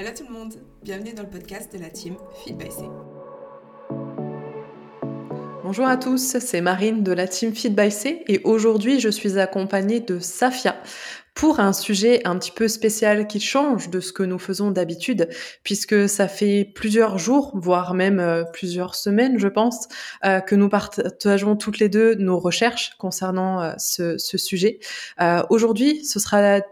Hello tout le monde, bienvenue dans le podcast de la team Feed by C. Bonjour à tous, c'est Marine de la team Feed by C et aujourd'hui je suis accompagnée de Safia pour un sujet un petit peu spécial qui change de ce que nous faisons d'habitude puisque ça fait plusieurs jours, voire même euh, plusieurs semaines je pense, euh, que nous partageons toutes les deux nos recherches concernant euh, ce, sujet. aujourd'hui ce sera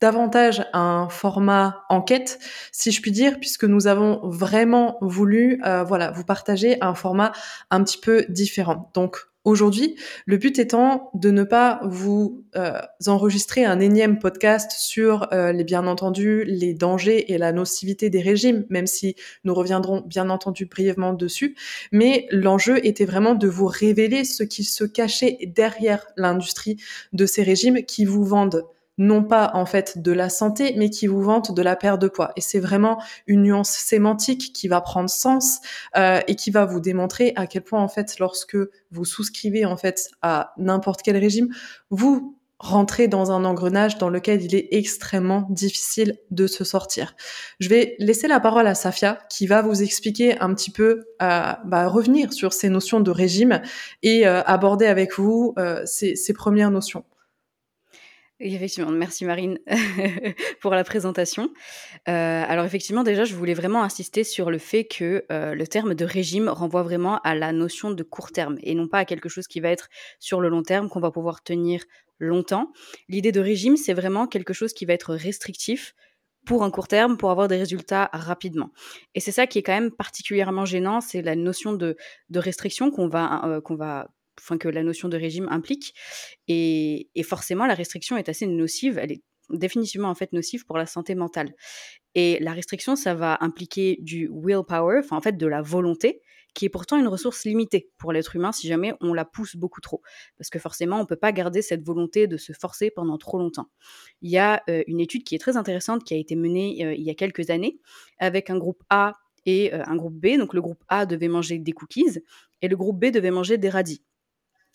davantage un format enquête, si je puis dire, puisque nous avons vraiment voulu, euh, voilà, vous partager un format un petit peu différent. Donc aujourd'hui, le but étant de ne pas vous euh, enregistrer un énième podcast sur euh, les bien entendu les dangers et la nocivité des régimes, même si nous reviendrons bien entendu brièvement dessus. Mais l'enjeu était vraiment de vous révéler ce qui se cachait derrière l'industrie de ces régimes qui vous vendent non pas en fait de la santé, mais qui vous vante de la perte de poids. Et c'est vraiment une nuance sémantique qui va prendre sens euh, et qui va vous démontrer à quel point en fait, lorsque vous souscrivez en fait à n'importe quel régime, vous rentrez dans un engrenage dans lequel il est extrêmement difficile de se sortir. Je vais laisser la parole à Safia qui va vous expliquer un petit peu, euh, bah, revenir sur ces notions de régime et euh, aborder avec vous euh, ces, ces premières notions. Effectivement, merci Marine pour la présentation. Euh, alors effectivement, déjà, je voulais vraiment insister sur le fait que euh, le terme de régime renvoie vraiment à la notion de court terme et non pas à quelque chose qui va être sur le long terme, qu'on va pouvoir tenir longtemps. L'idée de régime, c'est vraiment quelque chose qui va être restrictif pour un court terme, pour avoir des résultats rapidement. Et c'est ça qui est quand même particulièrement gênant, c'est la notion de, restriction qu'on va, euh, qu'on va enfin que la notion de régime implique. Et, forcément, la restriction est assez nocive. Elle est définitivement en fait nocive pour la santé mentale. Et la restriction, ça va impliquer du willpower, enfin en fait de la volonté, qui est pourtant une ressource limitée pour l'être humain si jamais on la pousse beaucoup trop. Parce que forcément, on ne peut pas garder cette volonté de se forcer pendant trop longtemps. Il y a euh, une étude qui est très intéressante qui a été menée euh, il y a quelques années avec un groupe A et euh, un groupe B. Donc le groupe A devait manger des cookies et le groupe B devait manger des radis.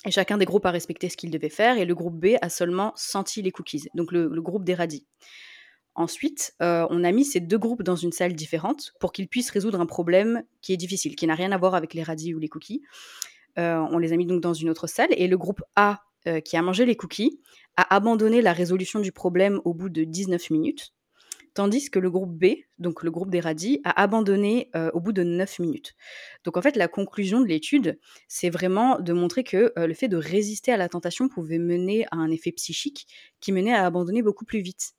Et chacun des groupes a respecté ce qu'il devait faire, et le groupe B a seulement senti les cookies, donc le, groupe des radis. Ensuite, euh, on a mis ces deux groupes dans une salle différente pour qu'ils puissent résoudre un problème qui est difficile, qui n'a rien à voir avec les radis ou les cookies. Euh, on les a mis donc dans une autre salle, et le groupe A, euh, qui a mangé les cookies, a abandonné la résolution du problème au bout de 19 minutes, tandis que le groupe B, donc le groupe des radis, a abandonné euh, au bout de 9 minutes. Donc en fait, la conclusion de l'étude, c'est vraiment de montrer que euh, le fait de résister à la tentation pouvait mener à un effet psychique qui menait à abandonner beaucoup plus vite.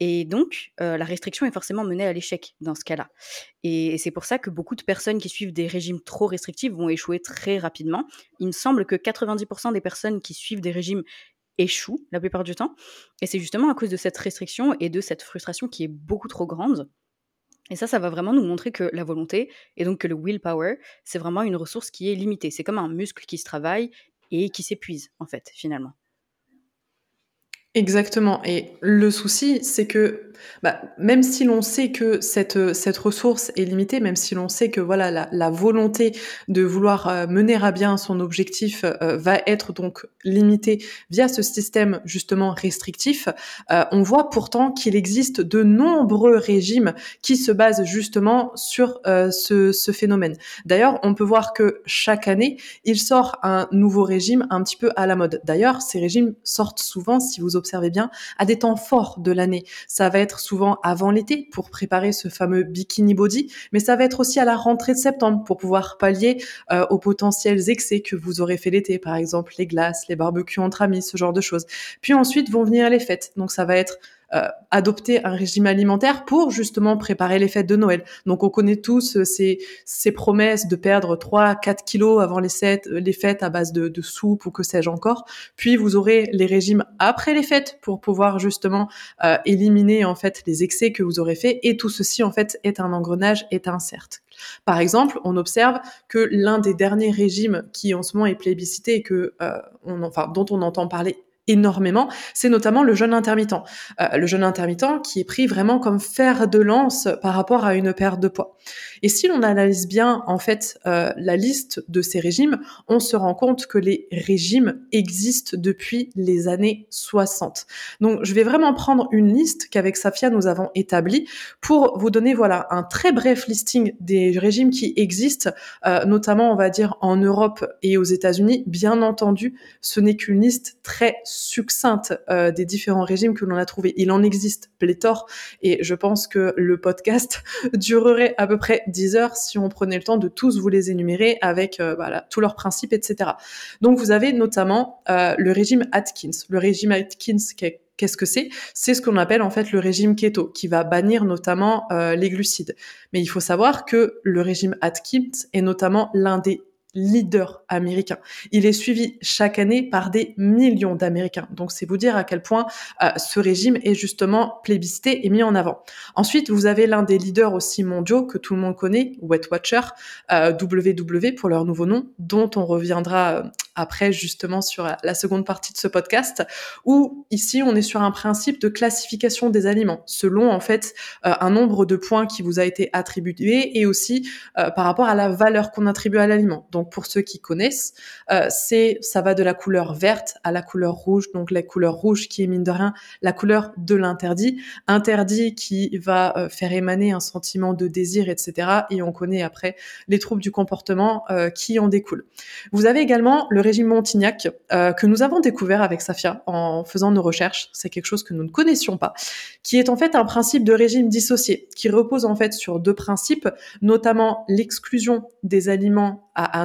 Et donc, euh, la restriction est forcément menée à l'échec dans ce cas-là. Et, c'est pour ça que beaucoup de personnes qui suivent des régimes trop restrictifs vont échouer très rapidement. Il me semble que 90% des personnes qui suivent des régimes échouent la plupart du temps. Et c'est justement à cause de cette restriction et de cette frustration qui est beaucoup trop grande. Et ça, ça va vraiment nous montrer que la volonté, et donc que le willpower, c'est vraiment une ressource qui est limitée. C'est comme un muscle qui se travaille et qui s'épuise, en fait, finalement. Exactement. Et le souci, c'est que bah, même si l'on sait que cette, cette ressource est limitée, même si l'on sait que voilà la, volonté de vouloir euh, mener à bien son objectif euh, va être donc limitée via ce système justement restrictif, euh, on voit pourtant qu'il existe de nombreux régimes qui se basent justement sur ce, ce phénomène. D'ailleurs, on peut voir que chaque année, il sort un nouveau régime un petit peu à la mode. D'ailleurs, ces régimes sortent souvent, si vous observez bien, à des temps forts de l'année. Ça va être souvent avant l'été pour préparer ce fameux bikini body, mais ça va être aussi à la rentrée de septembre pour pouvoir pallier euh, aux potentiels excès que vous aurez fait l'été, par exemple les glaces, les barbecues entre amis, ce genre de choses. Puis ensuite vont venir les fêtes. Donc ça va être euh, adopter un régime alimentaire pour justement préparer les fêtes de Noël. Donc on connaît tous euh, ces, ces promesses de perdre 3 4 kilos avant les, fêtes, les fêtes à base de, de soupe ou que sais-je encore. Puis vous aurez les régimes après les fêtes pour pouvoir justement euh, éliminer en fait les excès que vous aurez fait et tout ceci en fait est un engrenage, est un cercle. Par exemple, on observe que l'un des derniers régimes qui en ce moment est plébiscité et que on, enfin dont on entend parler énormément, c'est notamment le jeûne intermittent. Euh, le jeûne intermittent qui est pris vraiment comme fer de lance par rapport à une perte de poids. Et si l'on analyse bien en fait euh, la liste de ces régimes, on se rend compte que les régimes existent depuis les années 60. Donc je vais vraiment prendre une liste qu'avec Safia nous avons établie pour vous donner voilà un très bref listing des régimes qui existent, euh, notamment on va dire en Europe et aux États-Unis. Bien entendu, ce n'est qu'une liste très succincte euh, des différents régimes que l'on a trouvés. Il en existe pléthore et je pense que le podcast durerait à peu près 10 heures si on prenait le temps de tous vous les énumérer avec euh, voilà, tous leurs principes, etc. Donc vous avez notamment euh, le régime Atkins. Le régime Atkins, qu'est-ce que c'est? C'est ce qu'on appelle en fait le régime keto, qui va bannir notamment euh, les glucides. Mais il faut savoir que le régime Atkins est notamment l'un des leader américain. Il est suivi chaque année par des millions d'Américains. Donc c'est vous dire à quel point euh, ce régime est justement plébiscité et mis en avant. Ensuite, vous avez l'un des leaders aussi mondiaux que tout le monde connaît, Wet Watcher, euh, WW pour leur nouveau nom, dont on reviendra euh, après justement sur la seconde partie de ce podcast, où ici on est sur un principe de classification des aliments selon en fait euh, un nombre de points qui vous a été attribué et aussi euh, par rapport à la valeur qu'on attribue à l'aliment. Donc pour ceux qui connaissent, euh, c'est ça va de la couleur verte à la couleur rouge, donc la couleur rouge qui est mine de rien la couleur de l'interdit, interdit qui va faire émaner un sentiment de désir, etc. Et on connaît après les troubles du comportement qui en découlent. Vous avez également le régime Montignac euh, que nous avons découvert avec Safia en faisant nos recherches. C'est quelque chose que nous ne connaissions pas, qui est en fait un principe de régime dissocié, qui repose en fait sur deux principes, notamment l'exclusion des aliments à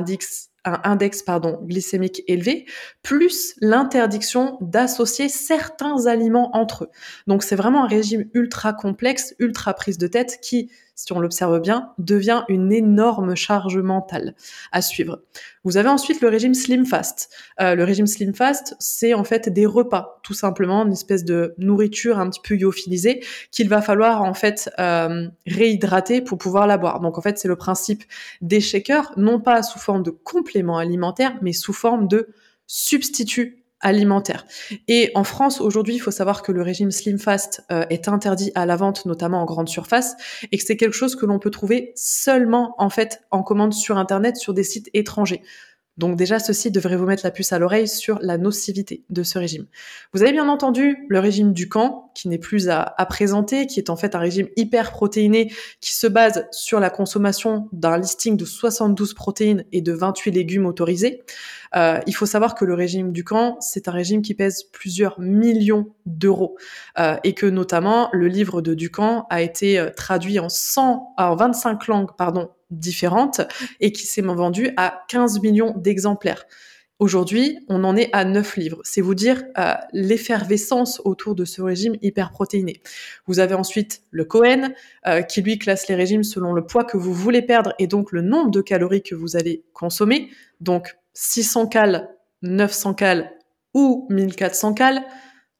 un index glycémique élevé, plus l'interdiction d'associer certains aliments entre eux. Donc c'est vraiment un régime ultra complexe, ultra prise de tête qui si on l'observe bien, devient une énorme charge mentale à suivre. Vous avez ensuite le régime Slim Fast. Euh, le régime Slim Fast, c'est en fait des repas, tout simplement, une espèce de nourriture un petit peu lyophilisée qu'il va falloir en fait euh, réhydrater pour pouvoir la boire. Donc en fait, c'est le principe des shakers, non pas sous forme de complément alimentaire, mais sous forme de substitut alimentaire. Et en France, aujourd'hui, il faut savoir que le régime Slim Fast euh, est interdit à la vente, notamment en grande surface, et que c'est quelque chose que l'on peut trouver seulement, en fait, en commande sur Internet, sur des sites étrangers. Donc déjà, ceci devrait vous mettre la puce à l'oreille sur la nocivité de ce régime. Vous avez bien entendu le régime du camp, qui n'est plus à, à, présenter, qui est en fait un régime hyper protéiné, qui se base sur la consommation d'un listing de 72 protéines et de 28 légumes autorisés. Euh, il faut savoir que le régime du camp, c'est un régime qui pèse plusieurs millions d'euros euh, et que notamment le livre de Ducamp a été euh, traduit en 100, en 25 langues, pardon, différentes et qui s'est vendu à 15 millions d'exemplaires. Aujourd'hui, on en est à 9 livres. C'est vous dire euh, l'effervescence autour de ce régime hyperprotéiné. Vous avez ensuite le Cohen, euh, qui lui classe les régimes selon le poids que vous voulez perdre et donc le nombre de calories que vous allez consommer. Donc 600 cales, 900 cales ou 1400 cales.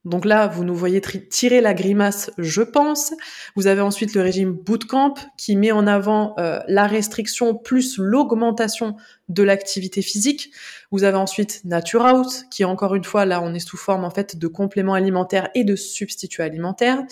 Donc là, vous nous voyez tirer la grimace, je pense. Vous avez ensuite le régime bootcamp qui met en avant euh, la restriction plus l'augmentation de l'activité physique. Vous avez ensuite Nature Out, qui encore une fois, là, on est sous forme en fait de compléments alimentaires et de substituts alimentaires.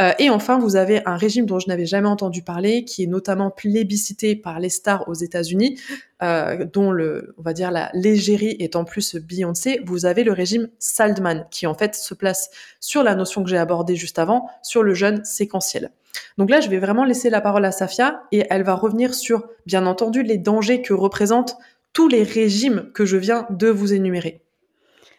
Euh, et enfin, vous avez un régime dont je n'avais jamais entendu parler, qui est notamment plébiscité par les stars aux États-Unis, euh, dont le, on va dire la légérie est en plus Beyoncé. Vous avez le régime Saldman, qui en fait se place sur la notion que j'ai abordée juste avant, sur le jeûne séquentiel. Donc là, je vais vraiment laisser la parole à Safia et elle va revenir sur, bien entendu, les dangers que représentent tous les régimes que je viens de vous énumérer.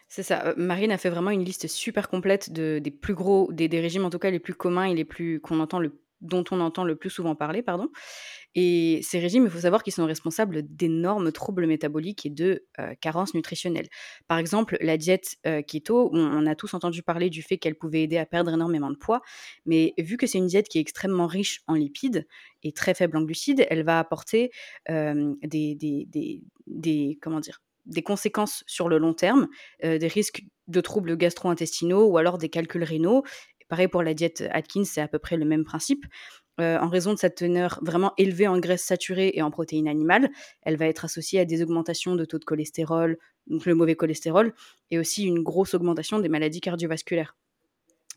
C'est ça. Euh, Marine a fait vraiment une liste super complète de, des plus gros, des, des, régimes en tout cas les plus communs et les plus qu'on entend le, dont on entend le plus souvent parler, pardon. Et ces régimes, il faut savoir qu'ils sont responsables d'énormes troubles métaboliques et de euh, carences nutritionnelles. Par exemple, la diète euh, keto, on, a tous entendu parler du fait qu'elle pouvait aider à perdre énormément de poids, mais vu que c'est une diète qui est extrêmement riche en lipides et très faible en glucides, elle va apporter euh, des, des, des, comment dire, des conséquences sur le long terme, des risques de troubles gastro-intestinaux ou alors des calculs rénaux. Pareil pour la diète Atkins, c'est à peu près le même principe. euh, en raison de sa teneur vraiment élevée en graisses saturées et en protéines animales, elle va être associée à des augmentations de taux de cholestérol, donc le mauvais cholestérol, et aussi une grosse augmentation des maladies cardiovasculaires.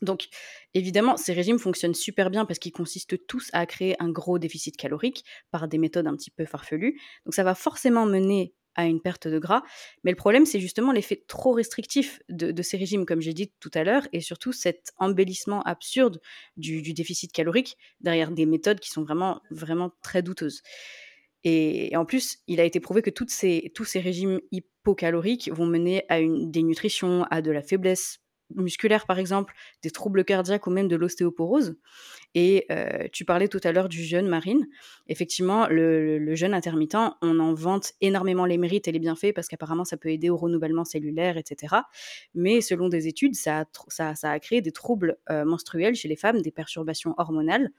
Donc, évidemment, ces régimes fonctionnent super bien parce qu'ils consistent tous à créer un gros déficit calorique par des méthodes un petit peu farfelues. Donc, ça va forcément mener à une perte de gras. Mais le problème, c'est justement l'effet trop restrictif de, ces régimes, comme j'ai dit tout à l'heure, et surtout cet embellissement absurde du, déficit calorique derrière des méthodes qui sont vraiment, vraiment très douteuses. Et, en plus, il a été prouvé que ces, tous ces régimes hypocaloriques vont mener à une dénutrition, à de la faiblesse musculaire par exemple, des troubles cardiaques ou même de l'ostéoporose. Et tu parlais tout à l'heure du jeûne marine. Effectivement, le, jeûne intermittent, on en vante énormément les mérites et les bienfaits parce qu'apparemment ça peut aider au renouvellement cellulaire, etc. Mais selon des études, ça a, ça, a créé des troubles menstruels chez les femmes, des perturbations hormonales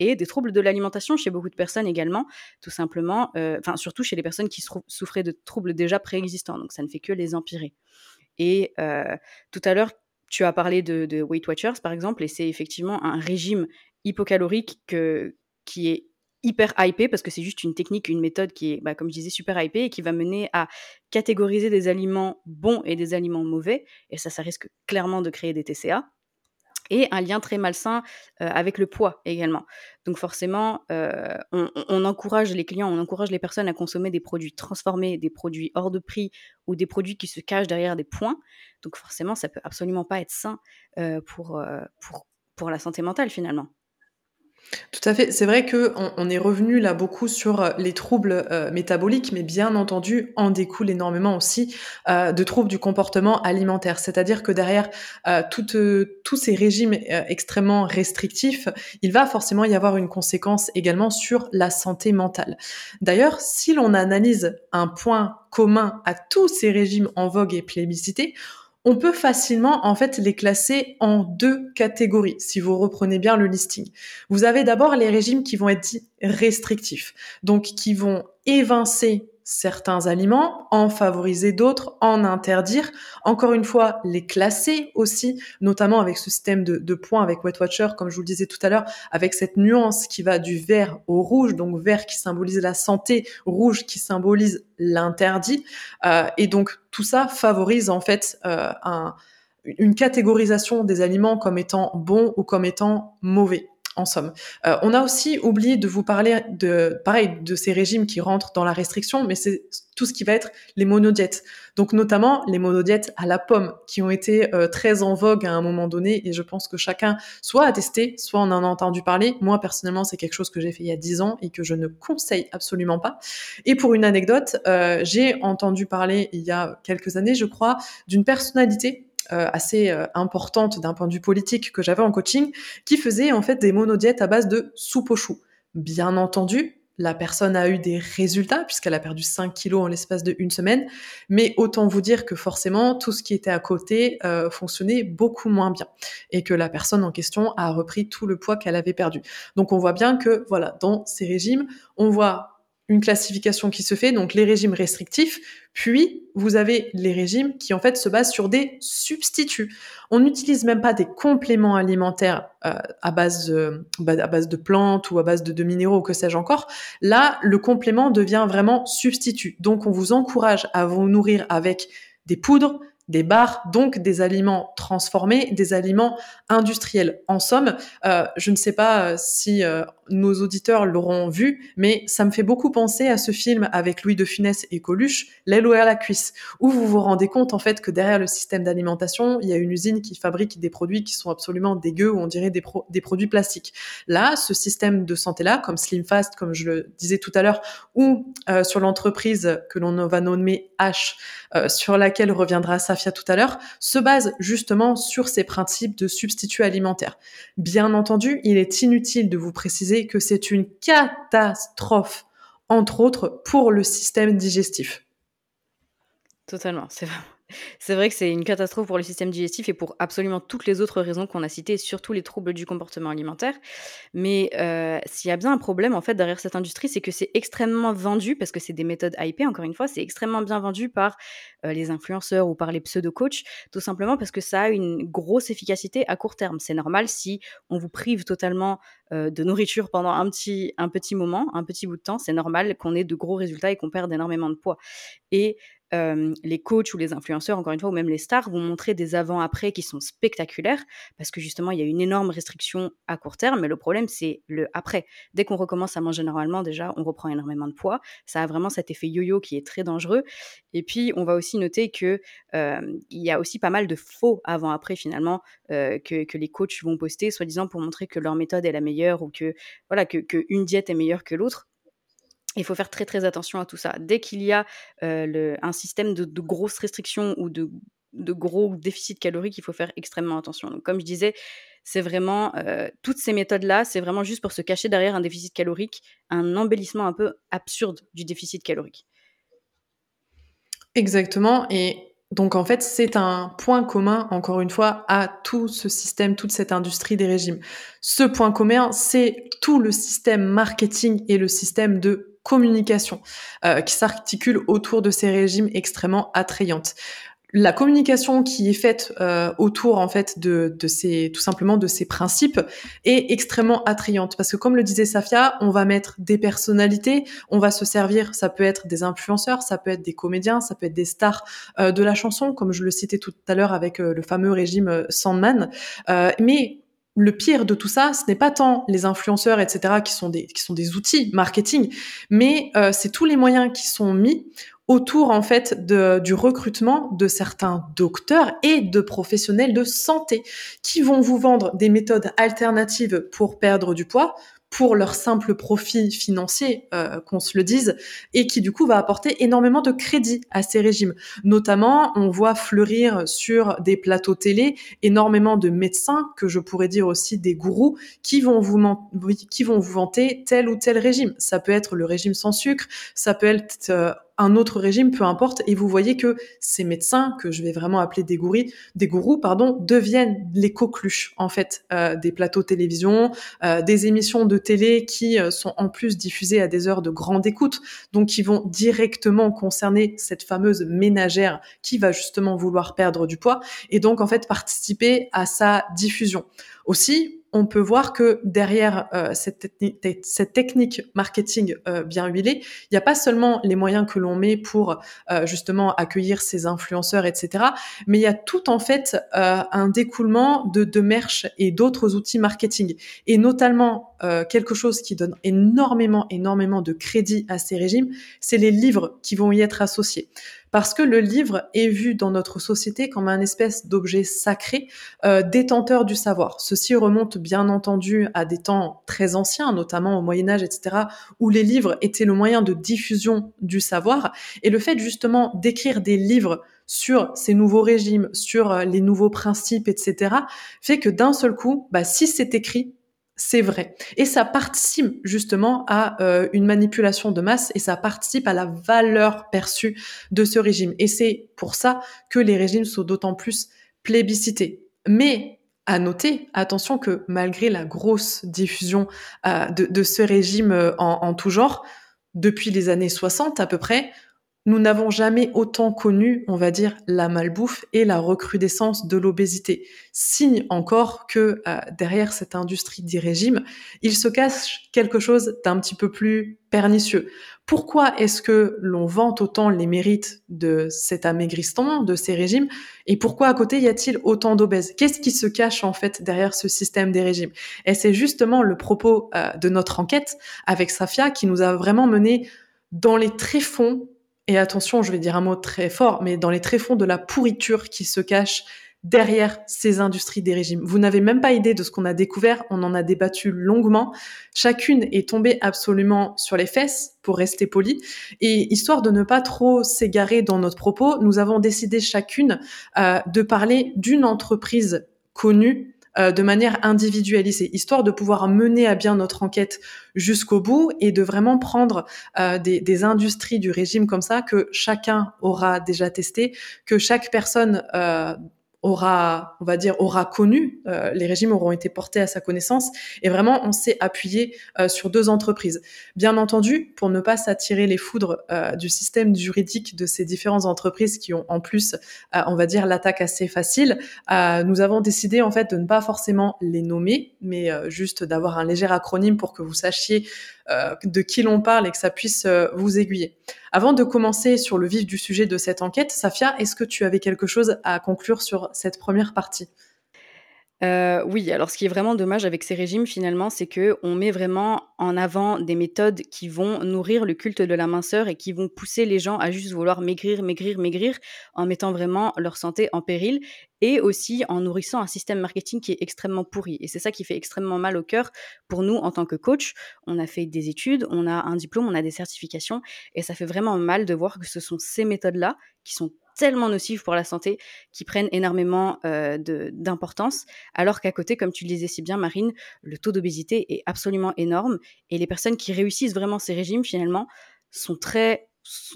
et des troubles de l'alimentation chez beaucoup de personnes également, tout simplement, enfin surtout chez les personnes qui souffraient de troubles déjà préexistants, donc ça ne fait que les empirer. Et tout à l'heure, tu as parlé de, Weight Watchers, par exemple, et c'est effectivement un régime hypocalorique qui est hyper hypé parce que c'est juste une technique, une méthode qui est, bah, comme je disais, super hypé et qui va mener à catégoriser des aliments bons et des aliments mauvais. Et ça, ça risque clairement de créer des TCA et un lien très malsain avec le poids également. Donc forcément, on, encourage les clients, on encourage les personnes à consommer des produits transformés, des produits hors de prix ou des produits qui se cachent derrière des points. Donc forcément, ça peut absolument pas être sain pour, pour, pour la santé mentale finalement. Tout à fait. C'est vrai que on, est revenu là beaucoup sur euh, les troubles euh, métaboliques, mais bien entendu, en découle énormément aussi euh, de troubles du comportement alimentaire. C'est-à-dire que derrière tous ces régimes extrêmement restrictifs, il va forcément y avoir une conséquence également sur la santé mentale. D'ailleurs, si l'on analyse un point commun à tous ces régimes en vogue et plébiscités, on peut facilement en fait les classer en deux catégories si vous reprenez bien le listing. Vous avez d'abord les régimes qui vont être dits restrictifs, donc qui vont évincer certains aliments, en favoriser d'autres, en interdire. Encore une fois, les classer aussi, notamment avec ce système de, points avec Wet Watcher, comme je vous le disais tout à l'heure, avec cette nuance qui va du vert au rouge, donc vert qui symbolise la santé, rouge qui symbolise l'interdit. Euh, et donc tout ça favorise en fait euh, une catégorisation des aliments comme étant bons ou comme étant mauvais en somme. Euh, on a aussi oublié de vous parler de, pareil, de ces régimes qui rentrent dans la restriction, mais c'est tout ce qui va être les monodiètes. Donc notamment les monodiètes à la pomme, qui ont été euh, très en vogue à un moment donné, et je pense que chacun soit a testé, soit en a entendu parler. Moi personnellement, c'est quelque chose que j'ai fait il y a 10 ans et que je ne conseille absolument pas. Et pour une anecdote, euh, j'ai entendu parler il y a quelques années, je crois, d'une personnalité assez euh, importante d'un point de vue politique que j'avais en coaching, qui faisait en fait des monodiètes à base de soupe aux choux. Bien entendu, la personne a eu des résultats puisqu'elle a perdu 5 kilos en l'espace de une semaine, mais autant vous dire que forcément tout ce qui était à côté euh, fonctionnait beaucoup moins bien et que la personne en question a repris tout le poids qu'elle avait perdu. Donc on voit bien que voilà dans ces régimes, on voit une classification qui se fait, donc les régimes restrictifs, puis vous avez les régimes qui en fait se basent sur des substituts. On n'utilise même pas des compléments alimentaires euh, à, base de, bah, à base de plantes ou à base de, de minéraux que sais-je encore. Là, le complément devient vraiment substitut. Donc on vous encourage à vous nourrir avec des poudres, des bars, donc des aliments transformés, des aliments industriels. En somme, euh, je ne sais pas euh, si euh, nos auditeurs l'auront vu, mais ça me fait beaucoup penser à ce film avec Louis de Funès et Coluche, L'aile à la cuisse, où vous vous rendez compte en fait que derrière le système d'alimentation, il y a une usine qui fabrique des produits qui sont absolument dégueux, ou on dirait des, des produits plastiques. Là, ce système de santé-là, comme Slim Fast, comme je le disais tout à l'heure, ou sur l'entreprise que l'on va nommer H, sur laquelle reviendra sa tout à l'heure, se base justement sur ces principes de substituts alimentaires. Bien entendu, il est inutile de vous préciser que c'est une catastrophe, entre autres, pour le système digestif. Totalement, C'est vrai que c'est une catastrophe pour le système digestif et pour absolument toutes les autres raisons qu'on a citées, surtout les troubles du comportement alimentaire. Mais euh, s'il y a bien un problème en fait derrière cette industrie, c'est que c'est extrêmement vendu parce que c'est des méthodes IP. Encore une fois, c'est extrêmement bien vendu par euh, les influenceurs ou par les pseudo-coachs, tout simplement parce que ça a une grosse efficacité à court terme. C'est normal si on vous prive totalement euh, de nourriture pendant un petit, un petit moment, un petit bout de temps, c'est normal qu'on ait de gros résultats et qu'on perde énormément de poids. Et les coachs ou les influenceurs, encore une fois, ou même les stars, vont montrer des avant-après qui sont spectaculaires parce que justement, il y a une énorme restriction à court terme, mais le problème, c'est le après. Dès qu'on recommence à manger normalement, déjà, on reprend énormément de poids. Ça a vraiment cet effet yo-yo qui est très dangereux. Et puis, on va aussi noter que il y a aussi pas mal de faux avant-après finalement que, que, les coachs vont poster, soi-disant pour montrer que leur méthode est la meilleure ou que voilà que une diète est meilleure que l'autre. Il faut faire très très attention à tout ça. Dès qu'il y a un système de, grosses restrictions ou de, de, gros déficits caloriques, il faut faire extrêmement attention. Donc, comme je disais, c'est vraiment toutes ces méthodes-là, c'est vraiment juste pour se cacher derrière un déficit calorique, un embellissement un peu absurde du déficit calorique. Exactement. Et donc en fait, c'est un point commun, encore une fois, à tout ce système, toute cette industrie des régimes. Ce point commun, c'est tout le système marketing et le système de communication euh, qui s'articule autour de ces régimes extrêmement attrayantes la communication qui est faite euh, autour en fait de, de, ces tout simplement de ces principes est extrêmement attrayante parce que comme le disait Safia, on va mettre des personnalités, on va se servir, ça peut être des influenceurs, ça peut être des comédiens, ça peut être des stars euh, de la chanson comme je le citais tout à l'heure avec le fameux régime Sandman, mais le pire de tout ça, ce n'est pas tant les influenceurs, etc., qui sont des, qui sont des outils marketing, mais euh, c'est tous les moyens qui sont mis autour en fait du recrutement de certains docteurs et de professionnels de santé qui vont vous vendre des méthodes alternatives pour perdre du poids, pour leur simple profit financier, euh, qu'on se le dise, et qui du coup va apporter énormément de crédit à ces régimes. Notamment, on voit fleurir sur des plateaux télé énormément de médecins, que je pourrais dire aussi des gourous, qui vont vous, qui vont vous vanter tel ou tel régime. Ça peut être le régime sans sucre, ça peut être euh, un autre régime, peu importe, et vous voyez que ces médecins, que je vais vraiment appeler des, gourous, des gourous, pardon, deviennent les coqueluches, en fait, euh, des plateaux télévision, euh, des émissions de télé qui euh, sont en plus diffusées à des heures de grande écoute, donc qui vont directement concerner cette fameuse ménagère qui va justement vouloir perdre du poids, et donc, en fait, participer à sa diffusion. Aussi, on peut voir que derrière euh, cette, technique marketing euh, bien huilée, il n'y a pas seulement les moyens que l'on met pour euh, justement accueillir ces influenceurs, etc., mais il y a tout en fait un découlement de, de merch et d'autres outils marketing, et notamment quelque chose qui donne énormément, énormément de crédit à ces régimes, c'est les livres qui vont y être associés parce que le livre est vu dans notre société comme un espèce d'objet sacré, euh, détenteur du savoir. Ceci remonte bien entendu à des temps très anciens, notamment au Moyen Âge, etc., où les livres étaient le moyen de diffusion du savoir. Et le fait justement d'écrire des livres sur ces nouveaux régimes, sur euh, les nouveaux principes, etc., fait que d'un seul coup, bah, si c'est écrit, c'est vrai. Et ça participe justement à euh, une manipulation de masse et ça participe à la valeur perçue de ce régime. Et c'est pour ça que les régimes sont d'autant plus plébiscités. Mais à noter, attention que malgré la grosse diffusion euh, de, ce régime euh, en, en tout genre, depuis les années 60 à peu près, nous n'avons jamais autant connu, on va dire, la malbouffe et la recrudescence de l'obésité. Signe encore que euh, derrière cette industrie des régimes, il se cache quelque chose d'un petit peu plus pernicieux. Pourquoi est-ce que l'on vante autant les mérites de cet amaigrissement, de ces régimes, et pourquoi à côté y a-t-il autant d'obèses? Qu'est-ce qui se cache en fait derrière ce système des régimes? Et c'est justement le propos euh, de notre enquête avec Safia qui nous a vraiment mené dans les tréfonds et attention, je vais dire un mot très fort, mais dans les tréfonds de la pourriture qui se cache derrière ces industries des régimes. Vous n'avez même pas idée de ce qu'on a découvert, on en a débattu longuement. Chacune est tombée absolument sur les fesses, pour rester poli. Et histoire de ne pas trop s'égarer dans notre propos, nous avons décidé chacune euh, de parler d'une entreprise connue euh, de manière individualisée, histoire de pouvoir mener à bien notre enquête jusqu'au bout et de vraiment prendre euh, des, des, industries du régime comme ça que chacun aura déjà testé, que chaque personne euh, aura, on va dire, aura connu, euh, les régimes auront été portés à sa connaissance, et vraiment on s'est appuyé euh, sur deux entreprises. Bien entendu, pour ne pas s'attirer les foudres euh, du système juridique de ces différentes entreprises qui ont en plus, on va dire, l'attaque assez facile, nous avons décidé en fait de ne pas forcément les nommer, mais juste d'avoir un léger acronyme pour que vous sachiez de qui l'on parle et que ça puisse vous aiguiller. Avant de commencer sur le vif du sujet de cette enquête, Safia, est-ce que tu avais quelque chose à conclure sur cette première partie? Euh, oui, alors ce qui est vraiment dommage avec ces régimes finalement, c'est que on met vraiment en avant des méthodes qui vont nourrir le culte de la minceur et qui vont pousser les gens à juste vouloir maigrir, maigrir, maigrir, en mettant vraiment leur santé en péril et aussi en nourrissant un système marketing qui est extrêmement pourri. Et c'est ça qui fait extrêmement mal au cœur pour nous en tant que coach. On a fait des études, on a un diplôme, on a des certifications et ça fait vraiment mal de voir que ce sont ces méthodes-là qui sont tellement nocives pour la santé, qui prennent énormément euh, d'importance, alors qu'à côté, comme tu le disais si bien, Marine, le taux d'obésité est absolument énorme, et les personnes qui réussissent vraiment ces régimes, finalement, sont très...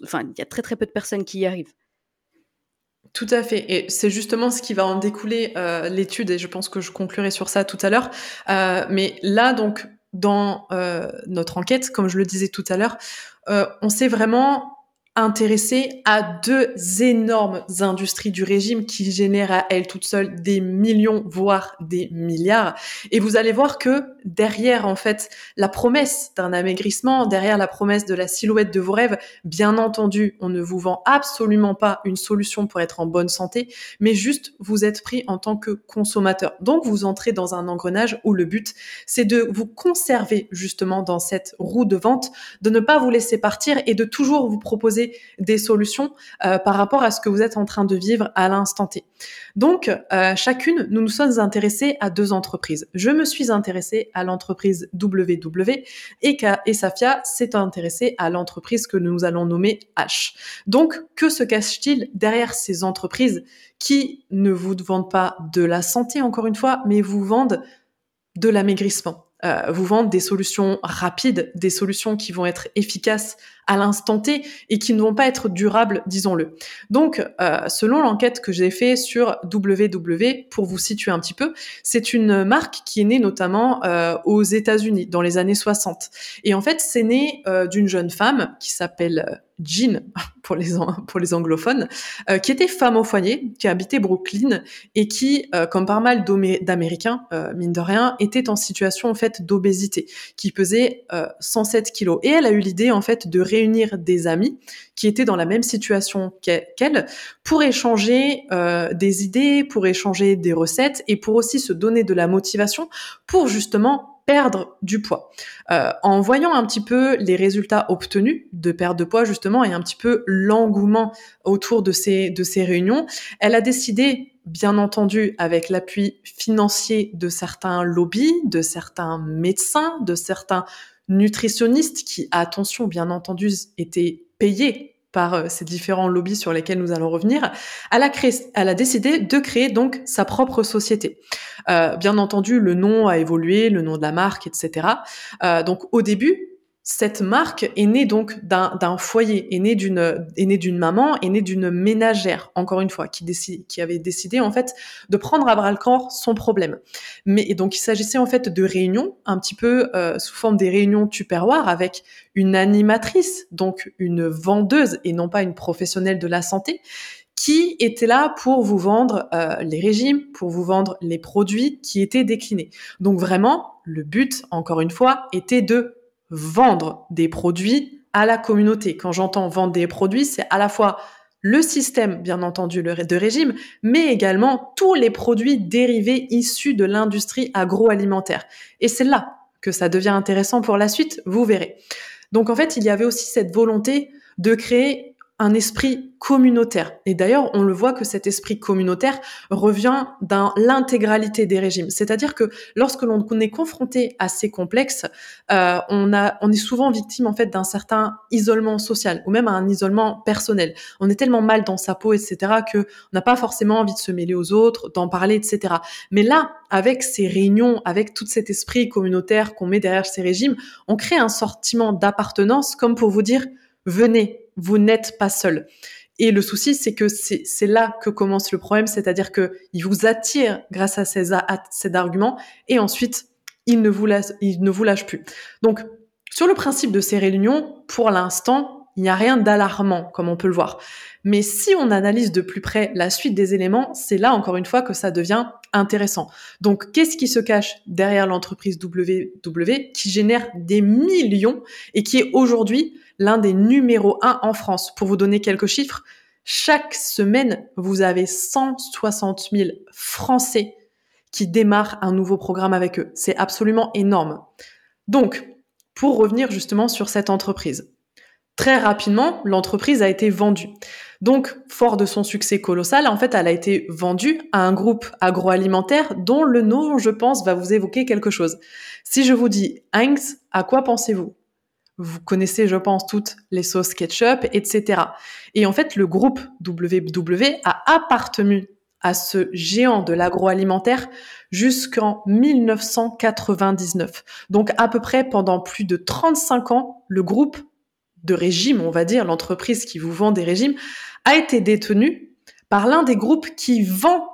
Enfin, il y a très très peu de personnes qui y arrivent. Tout à fait. Et c'est justement ce qui va en découler euh, l'étude, et je pense que je conclurai sur ça tout à l'heure. Euh, mais là, donc, dans euh, notre enquête, comme je le disais tout à l'heure, on s'est vraiment intéressée à deux énormes industries du régime qui génèrent à elles toutes seules des millions, voire des milliards. Et vous allez voir que derrière, en fait, la promesse d'un amaigrissement, derrière la promesse de la silhouette de vos rêves, bien entendu, on ne vous vend absolument pas une solution pour être en bonne santé, mais juste vous êtes pris en tant que consommateur. Donc, vous entrez dans un engrenage où le but, c'est de vous conserver justement dans cette roue de vente, de ne pas vous laisser partir et de toujours vous proposer des solutions euh, par rapport à ce que vous êtes en train de vivre à l'instant T. Donc, euh, chacune, nous nous sommes intéressés à deux entreprises. Je me suis intéressée à l'entreprise WW et, Safia s'est intéressée à l'entreprise que nous allons nommer H. Donc, que se cache-t-il derrière ces entreprises qui ne vous vendent pas de la santé, encore une fois, mais vous vendent de l'amaigrissement euh, vous vendent des solutions rapides, des solutions qui vont être efficaces à l'instant T et qui ne vont pas être durables, disons-le. Donc, euh, selon l'enquête que j'ai fait sur WW, pour vous situer un petit peu, c'est une marque qui est née notamment euh, aux États-Unis dans les années 60. Et en fait, c'est né euh, d'une jeune femme qui s'appelle Jean pour les pour les anglophones, qui était femme au foyer, qui habitait Brooklyn et qui, comme pas mal d'Américains, mine de rien, était en situation en fait d'obésité, qui pesait 107 kilos. Et elle a eu l'idée en fait de réunir des amis qui étaient dans la même situation qu'elle pour échanger des idées, pour échanger des recettes et pour aussi se donner de la motivation pour justement perdre du poids. Euh, en voyant un petit peu les résultats obtenus de perte de poids justement et un petit peu l'engouement autour de ces de ces réunions, elle a décidé bien entendu avec l'appui financier de certains lobbies, de certains médecins, de certains nutritionnistes qui, attention, bien entendu, étaient payés par euh, ces différents lobbies sur lesquels nous allons revenir, elle a, créé, décidé de créer donc sa propre société. Euh, bien entendu, le nom a évolué, le nom de la marque, etc. Euh, donc au début, cette marque est née donc d'un foyer, est née d'une est née d'une maman, est née d'une ménagère, encore une fois, qui décide, qui avait décidé en fait de prendre à bras le corps son problème. Mais et donc il s'agissait en fait de réunions, un petit peu euh, sous forme des réunions tupperware avec une animatrice, donc une vendeuse et non pas une professionnelle de la santé, qui était là pour vous vendre euh, les régimes, pour vous vendre les produits qui étaient déclinés. Donc vraiment, le but, encore une fois, était de vendre des produits à la communauté. Quand j'entends vendre des produits, c'est à la fois le système, bien entendu, de régime, mais également tous les produits dérivés issus de l'industrie agroalimentaire. Et c'est là que ça devient intéressant pour la suite, vous verrez. Donc en fait, il y avait aussi cette volonté de créer un esprit communautaire. Et d'ailleurs, on le voit que cet esprit communautaire revient dans l'intégralité des régimes. C'est-à-dire que lorsque l'on est confronté à ces complexes, euh, on, a, on est souvent victime en fait d'un certain isolement social ou même un isolement personnel. On est tellement mal dans sa peau, etc., que on n'a pas forcément envie de se mêler aux autres, d'en parler, etc. Mais là, avec ces réunions, avec tout cet esprit communautaire qu'on met derrière ces régimes, on crée un sentiment d'appartenance, comme pour vous dire venez, vous n'êtes pas seul. Et le souci, c'est que c'est là que commence le problème, c'est-à-dire que il vous attire grâce à ces, arguments, et ensuite il ne vous lâche, il ne vous lâche plus. Donc, sur le principe de ces réunions, pour l'instant, il n'y a rien d'alarmant, comme on peut le voir. Mais si on analyse de plus près la suite des éléments, c'est là encore une fois que ça devient intéressant. Donc, qu'est-ce qui se cache derrière l'entreprise WW qui génère des millions et qui est aujourd'hui l'un des numéros un en France. Pour vous donner quelques chiffres, chaque semaine, vous avez 160 000 Français qui démarrent un nouveau programme avec eux. C'est absolument énorme. Donc, pour revenir justement sur cette entreprise. Très rapidement, l'entreprise a été vendue. Donc, fort de son succès colossal, en fait, elle a été vendue à un groupe agroalimentaire dont le nom, je pense, va vous évoquer quelque chose. Si je vous dis Heinz, à quoi pensez-vous? Vous connaissez, je pense, toutes les sauces ketchup, etc. Et en fait, le groupe WW a appartenu à ce géant de l'agroalimentaire jusqu'en 1999. Donc à peu près pendant plus de 35 ans, le groupe de régime, on va dire, l'entreprise qui vous vend des régimes, a été détenu par l'un des groupes qui vend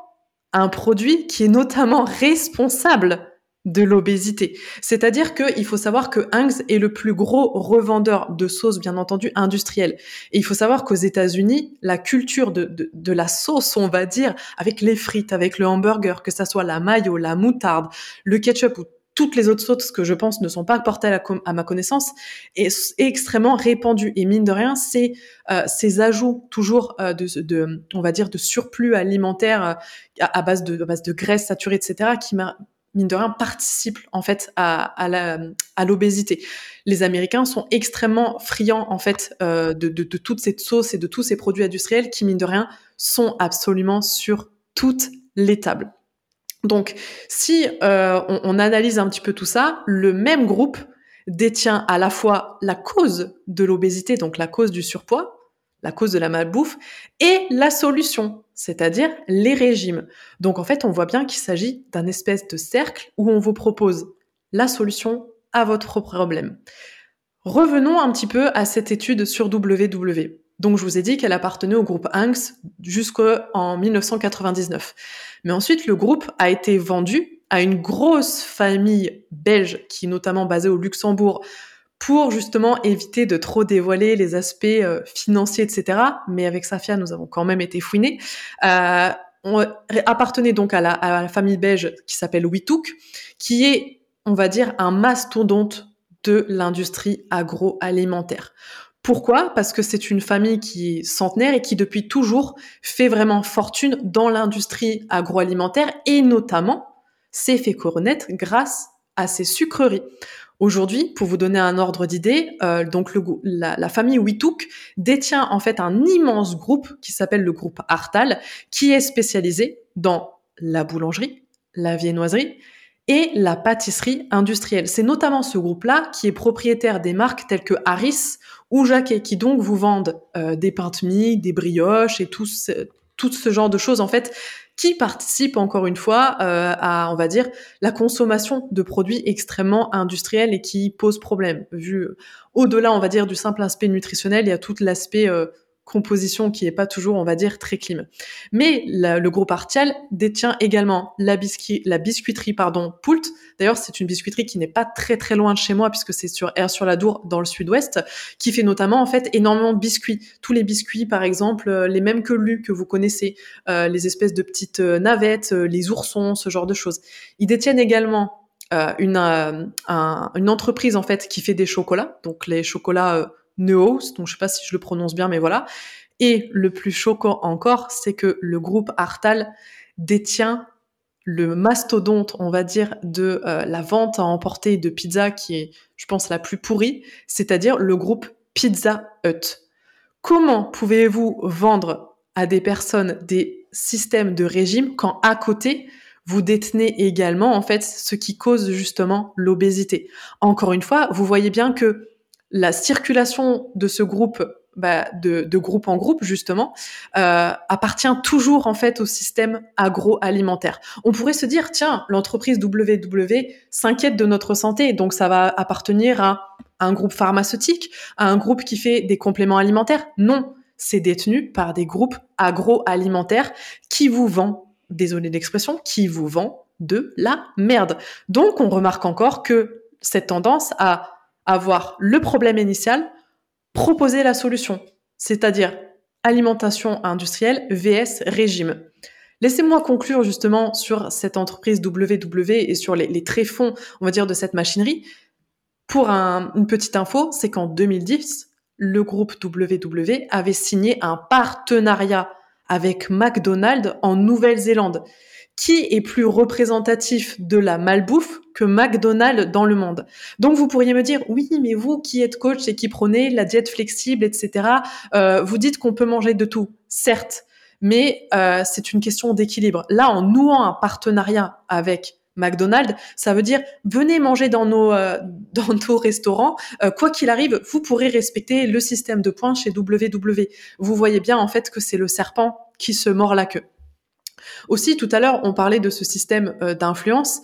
un produit qui est notamment responsable de l'obésité. C'est-à-dire qu'il faut savoir que Heinz est le plus gros revendeur de sauces, bien entendu, industrielles. Et il faut savoir qu'aux États-Unis, la culture de, de, la sauce, on va dire, avec les frites, avec le hamburger, que ça soit la mayo, la moutarde, le ketchup ou toutes les autres sauces que je pense ne sont pas portées à, ma connaissance, est, extrêmement répandue. Et mine de rien, c'est euh, ces ajouts toujours euh, de, de, on va dire, de surplus alimentaire euh, à, base de, à base de graisse saturée, etc., qui m'a mine de rien, participe en fait à, l'obésité. Les Américains sont extrêmement friands en fait euh, de, de, de toute et de tous ces produits industriels qui, mine de rien, sont absolument sur toutes les tables. Donc, si euh, on, analyse un petit peu tout ça, le même groupe détient à la fois la cause de l'obésité, donc la cause du surpoids, la cause de la malbouffe, et la solution, c'est-à-dire les régimes. Donc en fait, on voit bien qu'il s'agit d'un espèce de cercle où on vous propose la solution à votre problème. Revenons un petit peu à cette étude sur WW. Donc je vous ai dit qu'elle appartenait au groupe Hanks jusqu'en 1999. Mais ensuite, le groupe a été vendu à une grosse famille belge qui est notamment basée au Luxembourg pour justement éviter de trop dévoiler les aspects euh, financiers, etc. Mais avec Safia, nous avons quand même été fouinés. Euh, on appartenait donc à la, famille belge qui s'appelle Witouk, qui est, on va dire, un mastodonte de l'industrie agroalimentaire. Pourquoi? Parce que c'est une famille qui est centenaire et qui depuis toujours fait vraiment fortune dans l'industrie agroalimentaire et notamment s'est fait connaître grâce à ses sucreries. Aujourd'hui, pour vous donner un ordre d'idée, euh, donc le, la, famille Witouk détient en fait un immense groupe qui s'appelle le groupe Artal, qui est spécialisé dans la boulangerie, la viennoiserie et la pâtisserie industrielle. C'est notamment ce groupe-là qui est propriétaire des marques telles que Harris ou Jacquet, qui donc vous vendent euh, des de mie, des brioches et tout ce, tout ce genre de choses en fait qui participe encore une fois euh, à, on va dire, la consommation de produits extrêmement industriels et qui pose problème. Vu au-delà, on va dire, du simple aspect nutritionnel, il y a tout l'aspect euh, composition qui est pas toujours, on va dire, très clim. Mais le groupe Artial détient également la, biscuit, la biscuiterie pardon Poult. D'ailleurs, c'est une biscuiterie qui n'est pas très très loin de chez moi puisque c'est sur Air sur la Dour dans le sud-ouest, qui fait notamment en fait énormément de biscuits. Tous les biscuits, par exemple, euh, les mêmes que Lu que vous connaissez, euh, les espèces de petites euh, navettes, les oursons, ce genre de choses. Ils détiennent également une, une entreprise en fait qui fait des chocolats, donc les chocolats Neos, donc je sais pas si je le prononce bien, mais voilà. Et le plus choquant encore, c'est que le groupe Artal détient le mastodonte, on va dire, de euh, la vente à emporter de pizza qui est, je pense, la plus pourrie, c'est-à-dire le groupe Pizza Hut. Comment pouvez-vous vendre à des personnes des systèmes de régime quand à côté, vous détenez également en fait ce qui cause justement l'obésité? Encore une fois, vous voyez bien que la circulation de ce groupe bah, de, groupe en groupe justement euh, appartient toujours en fait au système agroalimentaire. On pourrait se dire tiens l'entreprise WW s'inquiète de notre santé donc ça va appartenir à un groupe pharmaceutique, à un groupe qui fait des compléments alimentaires. Non, c'est détenu par des groupes agroalimentaires qui vous vendent, désolé d'expression, qui vous vend de la merde. Donc on remarque encore que cette tendance à avoir le problème initial, proposer la solution, c'est-à-dire alimentation industrielle vs régime. Laissez-moi conclure justement sur cette entreprise WW et sur les, tréfonds, on va dire, de cette machinerie. Pour une petite info, c'est qu'en 2010, le groupe WW avait signé un partenariat avec McDonald's en Nouvelle-Zélande. Qui est plus représentatif de la malbouffe que McDonald's dans le monde Donc vous pourriez me dire, oui, mais vous qui êtes coach et qui prenez la diète flexible, etc., euh, vous dites qu'on peut manger de tout. Certes, mais euh, c'est une question d'équilibre. Là, en nouant un partenariat avec McDonald's, ça veut dire venez manger dans nos euh, dans nos restaurants. Euh, quoi qu'il arrive, vous pourrez respecter le système de points chez WW. Vous voyez bien en fait que c'est le serpent qui se mord la queue. Aussi, tout à l'heure, on parlait de ce système euh, d'influence.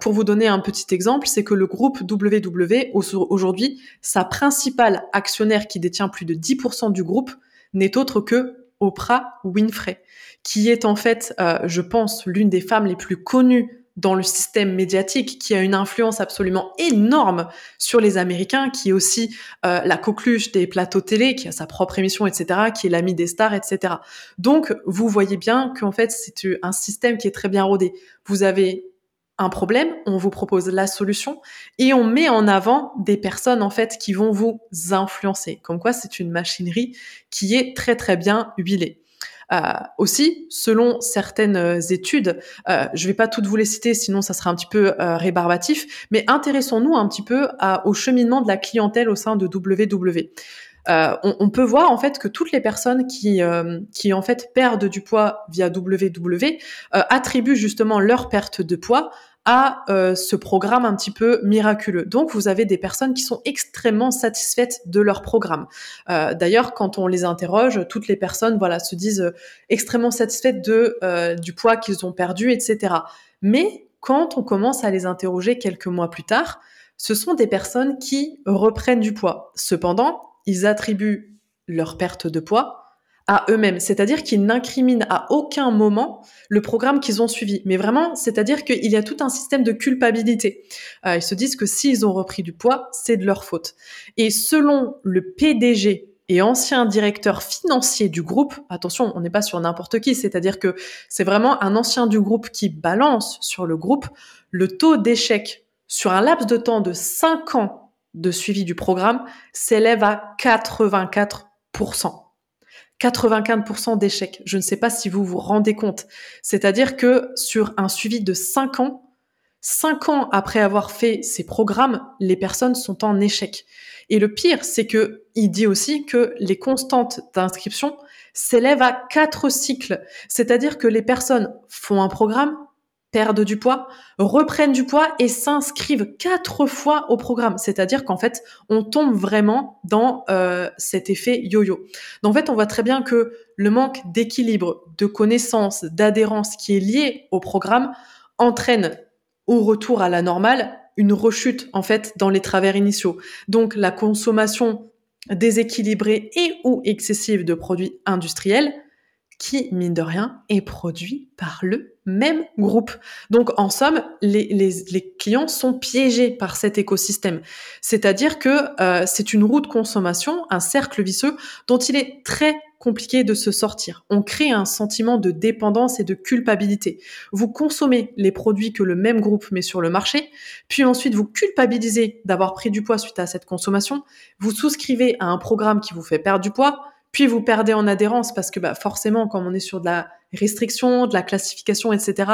pour vous donner un petit exemple, c'est que le groupe WW, aujourd'hui, sa principale actionnaire qui détient plus de 10% du groupe, n'est autre que Oprah Winfrey, qui est en fait, je pense, l'une des femmes les plus connues dans le système médiatique qui a une influence absolument énorme sur les Américains, qui est aussi euh, la coqueluche des plateaux télé, qui a sa propre émission, etc., qui est l'ami des stars, etc. Donc, vous voyez bien qu'en fait, c'est un système qui est très bien rodé. Vous avez un problème, on vous propose la solution et on met en avant des personnes en fait qui vont vous influencer. Comme quoi, c'est une machinerie qui est très très bien huilée. Euh, aussi, selon certaines euh, études, euh, je vais pas toutes vous les citer, sinon ça sera un petit peu rébarbatif, mais intéressons-nous un petit peu au cheminement de la clientèle au sein de WW. on, peut voir en fait que toutes les personnes qui, qui en fait perdent du poids via WW attribuent justement leur perte de poids à euh, ce programme un petit peu miraculeux. Donc, vous avez des personnes qui sont extrêmement satisfaites de leur programme. Euh, D'ailleurs, quand on les interroge, toutes les personnes, voilà, se disent euh, extrêmement satisfaites de du poids qu'ils ont perdu, etc. Mais quand on commence à les interroger quelques mois plus tard, ce sont des personnes qui reprennent du poids. Cependant, ils attribuent leur perte de poids eux-mêmes. C'est-à-dire qu'ils n'incriminent à aucun moment le programme qu'ils ont suivi. Mais vraiment, c'est-à-dire qu'il y a tout un système de culpabilité. Euh, ils se disent que s'ils ont repris du poids, c'est de leur faute. Et selon le PDG et ancien directeur financier du groupe, attention, on n'est pas sur n'importe qui, c'est-à-dire que c'est vraiment un ancien du groupe qui balance sur le groupe le taux d'échec sur un laps de temps de 5 ans de suivi du programme s'élève à 84%. 95% d'échecs. Je ne sais pas si vous vous rendez compte. C'est-à-dire que sur un suivi de 5 ans, 5 ans après avoir fait ces programmes, les personnes sont en échec. Et le pire, c'est que il dit aussi que les constantes d'inscription s'élèvent à 4 cycles. C'est-à-dire que les personnes font un programme, perdent du poids, reprennent du poids et s'inscrivent quatre fois au programme. C'est-à-dire qu'en fait, on tombe vraiment dans euh, cet effet yo-yo. En fait, on voit très bien que le manque d'équilibre, de connaissance, d'adhérence qui est lié au programme entraîne au retour à la normale une rechute en fait dans les travers initiaux. Donc la consommation déséquilibrée et ou excessive de produits industriels qui, mine de rien, est produit par le même groupe. Donc, en somme, les, clients sont piégés par cet écosystème. C'est-à-dire que euh, c'est une roue de consommation, un cercle vicieux dont il est très compliqué de se sortir. On crée un sentiment de dépendance et de culpabilité. Vous consommez les produits que le même groupe met sur le marché, puis ensuite vous culpabilisez d'avoir pris du poids suite à cette consommation, vous souscrivez à un programme qui vous fait perdre du poids, puis vous perdez en adhérence parce que bah, forcément, comme on est sur de la restriction, de la classification, etc.,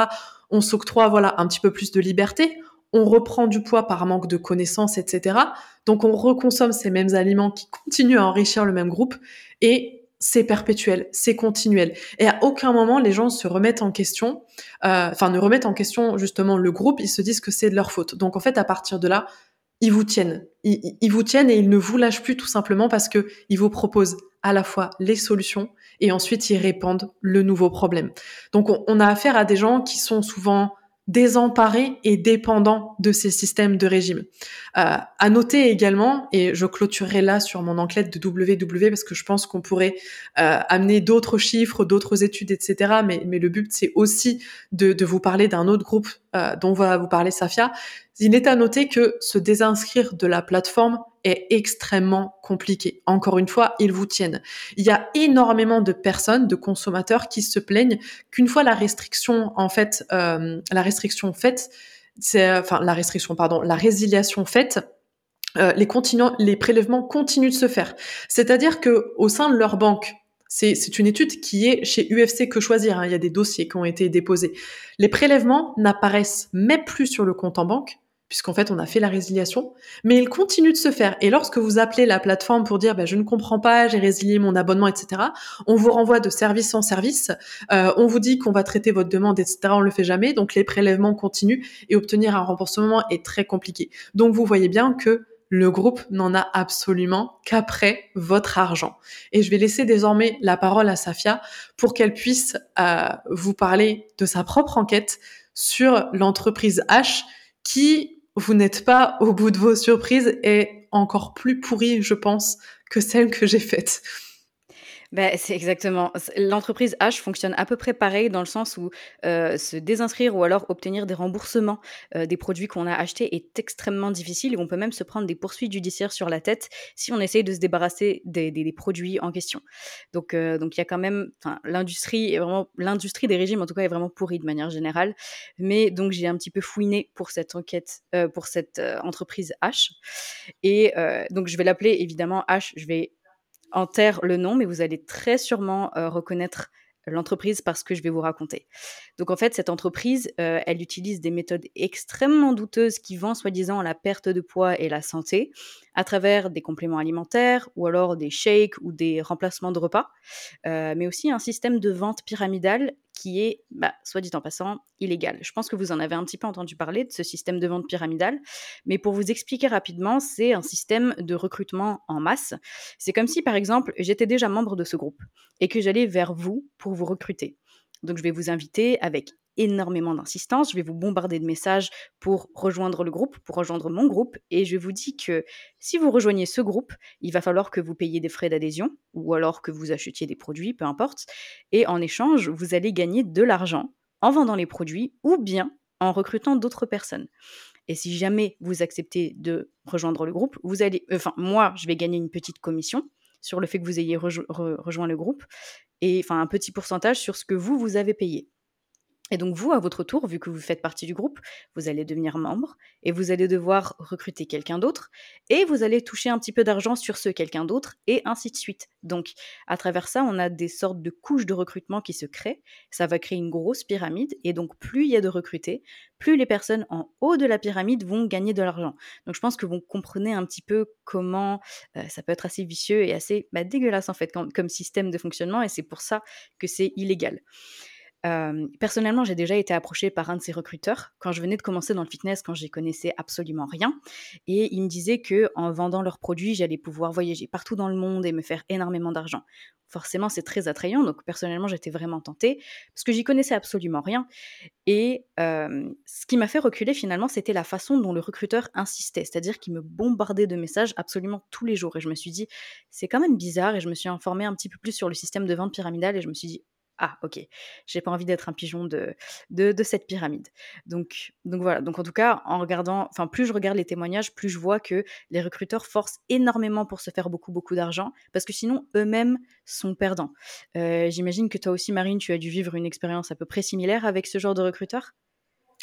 on s'octroie voilà un petit peu plus de liberté. on reprend du poids par manque de connaissances, etc. Donc on reconsomme ces mêmes aliments qui continuent à enrichir le même groupe et c'est perpétuel, c'est continuel. Et à aucun moment les gens se remettent en question, euh, enfin ne remettent en question justement le groupe, ils se disent que c'est de leur faute. Donc en fait à partir de là, ils vous tiennent, ils, ils vous tiennent et ils ne vous lâchent plus tout simplement parce que ils vous proposent à la fois les solutions et ensuite ils répandent le nouveau problème. Donc on, a affaire à des gens qui sont souvent désemparés et dépendants de ces systèmes de régime. Euh, à noter également, et je clôturerai là sur mon enquête de WW parce que je pense qu'on pourrait euh, amener d'autres chiffres, d'autres études, etc. Mais, mais le but, c'est aussi de, de, vous parler d'un autre groupe euh, dont va vous parler Safia. Il est à noter que se désinscrire de la plateforme extrêmement compliqué. Encore une fois, ils vous tiennent. Il y a énormément de personnes, de consommateurs qui se plaignent qu'une fois la restriction, en fait, euh, la restriction faite, c'est, enfin, la restriction, pardon, la résiliation faite, euh, les, les prélèvements continuent de se faire. C'est-à-dire que au sein de leur banque, c'est une étude qui est chez UFC que choisir. Hein. Il y a des dossiers qui ont été déposés. Les prélèvements n'apparaissent même plus sur le compte en banque, puisqu'en fait on a fait la résiliation, mais il continue de se faire. Et lorsque vous appelez la plateforme pour dire bah, je ne comprends pas, j'ai résilié mon abonnement, etc., on vous renvoie de service en service, euh, on vous dit qu'on va traiter votre demande, etc., on le fait jamais, donc les prélèvements continuent et obtenir un remboursement est très compliqué. Donc vous voyez bien que le groupe n'en a absolument qu'après votre argent. Et je vais laisser désormais la parole à Safia pour qu'elle puisse euh, vous parler de sa propre enquête sur l'entreprise H qui vous n'êtes pas au bout de vos surprises et encore plus pourrie, je pense, que celle que j'ai faite. Ben, c'est exactement. L'entreprise H fonctionne à peu près pareil dans le sens où euh, se désinscrire ou alors obtenir des remboursements euh, des produits qu'on a achetés est extrêmement difficile et on peut même se prendre des poursuites judiciaires sur la tête si on essaye de se débarrasser des, des, des produits en question. Donc, euh, donc il y a quand même, l'industrie est vraiment, l'industrie des régimes en tout cas est vraiment pourrie de manière générale. Mais donc j'ai un petit peu fouiné pour cette enquête, euh, pour cette euh, entreprise H et donc je vais l'appeler évidemment H. Je vais enterre le nom, mais vous allez très sûrement euh, reconnaître l'entreprise parce que je vais vous raconter. Donc en fait, cette entreprise, euh, elle utilise des méthodes extrêmement douteuses qui vont soi-disant la perte de poids et la santé à travers des compléments alimentaires ou alors des shakes ou des remplacements de repas, euh, mais aussi un système de vente pyramidale qui est, bah, soit dit en passant, illégal. Je pense que vous en avez un petit peu entendu parler de ce système de vente pyramidale, mais pour vous expliquer rapidement, c'est un système de recrutement en masse. C'est comme si, par exemple, j'étais déjà membre de ce groupe et que j'allais vers vous pour vous recruter. Donc je vais vous inviter avec énormément d'insistance. Je vais vous bombarder de messages pour rejoindre le groupe, pour rejoindre mon groupe. Et je vous dis que si vous rejoignez ce groupe, il va falloir que vous payiez des frais d'adhésion ou alors que vous achetiez des produits, peu importe. Et en échange, vous allez gagner de l'argent en vendant les produits ou bien en recrutant d'autres personnes. Et si jamais vous acceptez de rejoindre le groupe, vous allez, enfin moi, je vais gagner une petite commission sur le fait que vous ayez rejoint le groupe et enfin un petit pourcentage sur ce que vous vous avez payé. Et donc vous, à votre tour, vu que vous faites partie du groupe, vous allez devenir membre et vous allez devoir recruter quelqu'un d'autre et vous allez toucher un petit peu d'argent sur ce quelqu'un d'autre et ainsi de suite. Donc à travers ça, on a des sortes de couches de recrutement qui se créent. Ça va créer une grosse pyramide et donc plus il y a de recrutés, plus les personnes en haut de la pyramide vont gagner de l'argent. Donc je pense que vous comprenez un petit peu comment euh, ça peut être assez vicieux et assez bah, dégueulasse en fait comme système de fonctionnement et c'est pour ça que c'est illégal personnellement, j'ai déjà été approchée par un de ces recruteurs quand je venais de commencer dans le fitness, quand j'y connaissais absolument rien. Et il me disait que en vendant leurs produits, j'allais pouvoir voyager partout dans le monde et me faire énormément d'argent. Forcément, c'est très attrayant. Donc, personnellement, j'étais vraiment tentée parce que j'y connaissais absolument rien. Et ce qui m'a fait reculer finalement, c'était la façon dont le recruteur insistait. C'est-à-dire qu'il me bombardait de messages absolument tous les jours. Et je me suis dit, c'est quand même bizarre. Et je me suis informée un petit peu plus sur le système de vente pyramidale et je me suis dit, ah ok, j'ai pas envie d'être un pigeon de, de, cette pyramide. Donc, voilà, en tout cas, en regardant, enfin plus je regarde les témoignages, plus je vois que les recruteurs forcent énormément pour se faire beaucoup beaucoup d'argent, parce que sinon eux-mêmes sont perdants. Euh, j'imagine que toi aussi, Marine, tu as dû vivre une expérience à peu près similaire avec ce genre de recruteur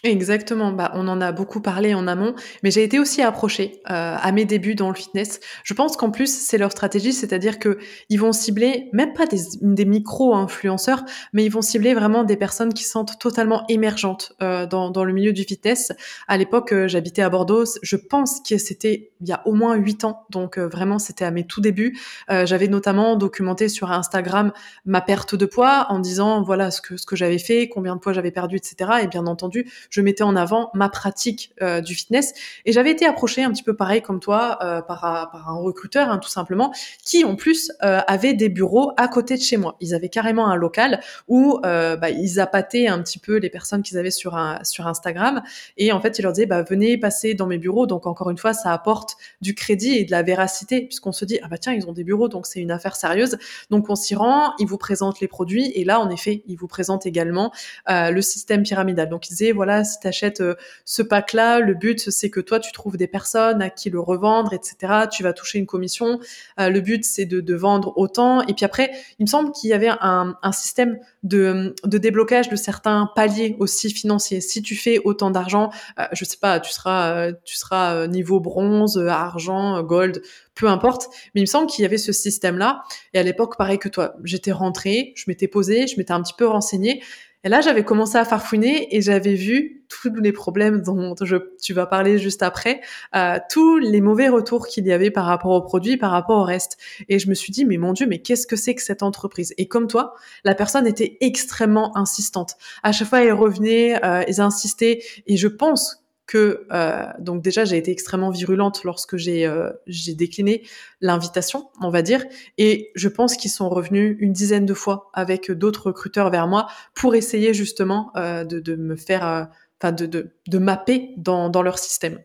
Exactement, bah, on en a beaucoup parlé en amont, mais j'ai été aussi approchée euh, à mes débuts dans le fitness. Je pense qu'en plus c'est leur stratégie, c'est-à-dire que ils vont cibler même pas des, des micro-influenceurs, mais ils vont cibler vraiment des personnes qui sont totalement émergentes euh, dans, dans, le milieu du fitness. À l'époque, euh, j'habitais à Bordeaux, je pense que c'était il y a au moins huit ans, donc euh, vraiment c'était à mes tout débuts. Euh, j'avais notamment documenté sur Instagram ma perte de poids en disant voilà ce que ce que j'avais fait, combien de poids j'avais perdu, etc. Et bien entendu je mettais en avant ma pratique euh, du fitness. Et j'avais été approchée un petit peu pareil comme toi euh, par, par, un recruteur, hein, tout simplement, qui en plus euh, avait des bureaux à côté de chez moi. Ils avaient carrément un local où bah, ils appâtaient un petit peu les personnes qu'ils avaient sur, un, sur Instagram. Et en fait, ils leur disaient, bah, venez passer dans mes bureaux. Donc encore une fois, ça apporte du crédit et de la véracité, puisqu'on se dit, ah bah tiens, ils ont des bureaux, donc c'est une affaire sérieuse. Donc on s'y rend, ils vous présentent les produits. Et là, en effet, ils vous présentent également le système pyramidal. Donc ils disaient, voilà, si tu achètes euh, ce pack-là, le but c'est que toi tu trouves des personnes à qui le revendre, etc. Tu vas toucher une commission. Euh, le but c'est de, vendre autant. Et puis après, il me semble qu'il y avait un, système de, déblocage de certains paliers aussi financiers. Si tu fais autant d'argent, euh, je sais pas, tu seras tu seras niveau bronze, argent, gold, peu importe. Mais il me semble qu'il y avait ce système-là. Et à l'époque, pareil que toi, j'étais rentrée, je m'étais posée, je m'étais un petit peu renseignée. Et là, j'avais commencé à farfouiner et j'avais vu tous les problèmes dont je, tu vas parler juste après, euh, tous les mauvais retours qu'il y avait par rapport au produit, par rapport au reste. Et je me suis dit, mais mon Dieu, mais qu'est-ce que c'est que cette entreprise? Et comme toi, la personne était extrêmement insistante. À chaque fois, elle revenait, euh, elle insistait. Et je pense que euh, donc déjà j'ai été extrêmement virulente lorsque j'ai euh, j'ai décliné l'invitation, on va dire, et je pense qu'ils sont revenus une dizaine de fois avec d'autres recruteurs vers moi pour essayer justement euh, de, de, me faire, enfin de, de, de mapper dans, dans leur système.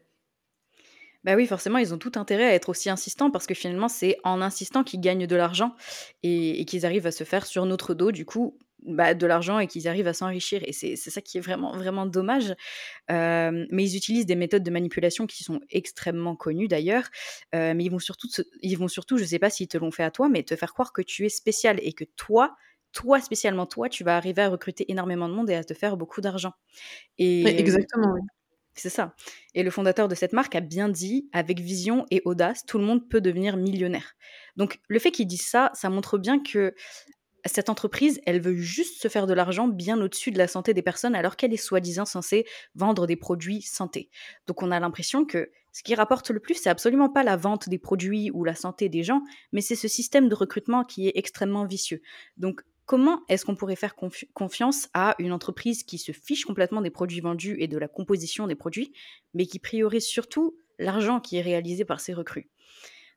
Bah oui, forcément, ils ont tout intérêt à être aussi insistants parce que finalement, c'est en insistant qu'ils gagnent de l'argent et qu'ils arrivent à se faire sur notre dos, du coup, bah, de l'argent et qu'ils arrivent à s'enrichir. Et c'est ça qui est vraiment, vraiment dommage. Euh, mais ils utilisent des méthodes de manipulation qui sont extrêmement connues d'ailleurs. Euh, mais ils vont surtout, ils vont surtout, je sais pas s'ils te l'ont fait à toi, mais te faire croire que tu es spécial et que toi, toi spécialement toi, tu vas arriver à recruter énormément de monde et à te faire beaucoup d'argent. Et exactement. Oui. C'est ça. Et le fondateur de cette marque a bien dit, avec vision et audace, tout le monde peut devenir millionnaire. Donc le fait qu'il dise ça, ça montre bien que cette entreprise, elle veut juste se faire de l'argent bien au-dessus de la santé des personnes alors qu'elle est soi-disant censée vendre des produits santé. Donc on a l'impression que ce qui rapporte le plus, c'est absolument pas la vente des produits ou la santé des gens, mais c'est ce système de recrutement qui est extrêmement vicieux. Donc comment est-ce qu'on pourrait faire confiance à une entreprise qui se fiche complètement des produits vendus et de la composition des produits, mais qui priorise surtout l'argent qui est réalisé par ses recrues?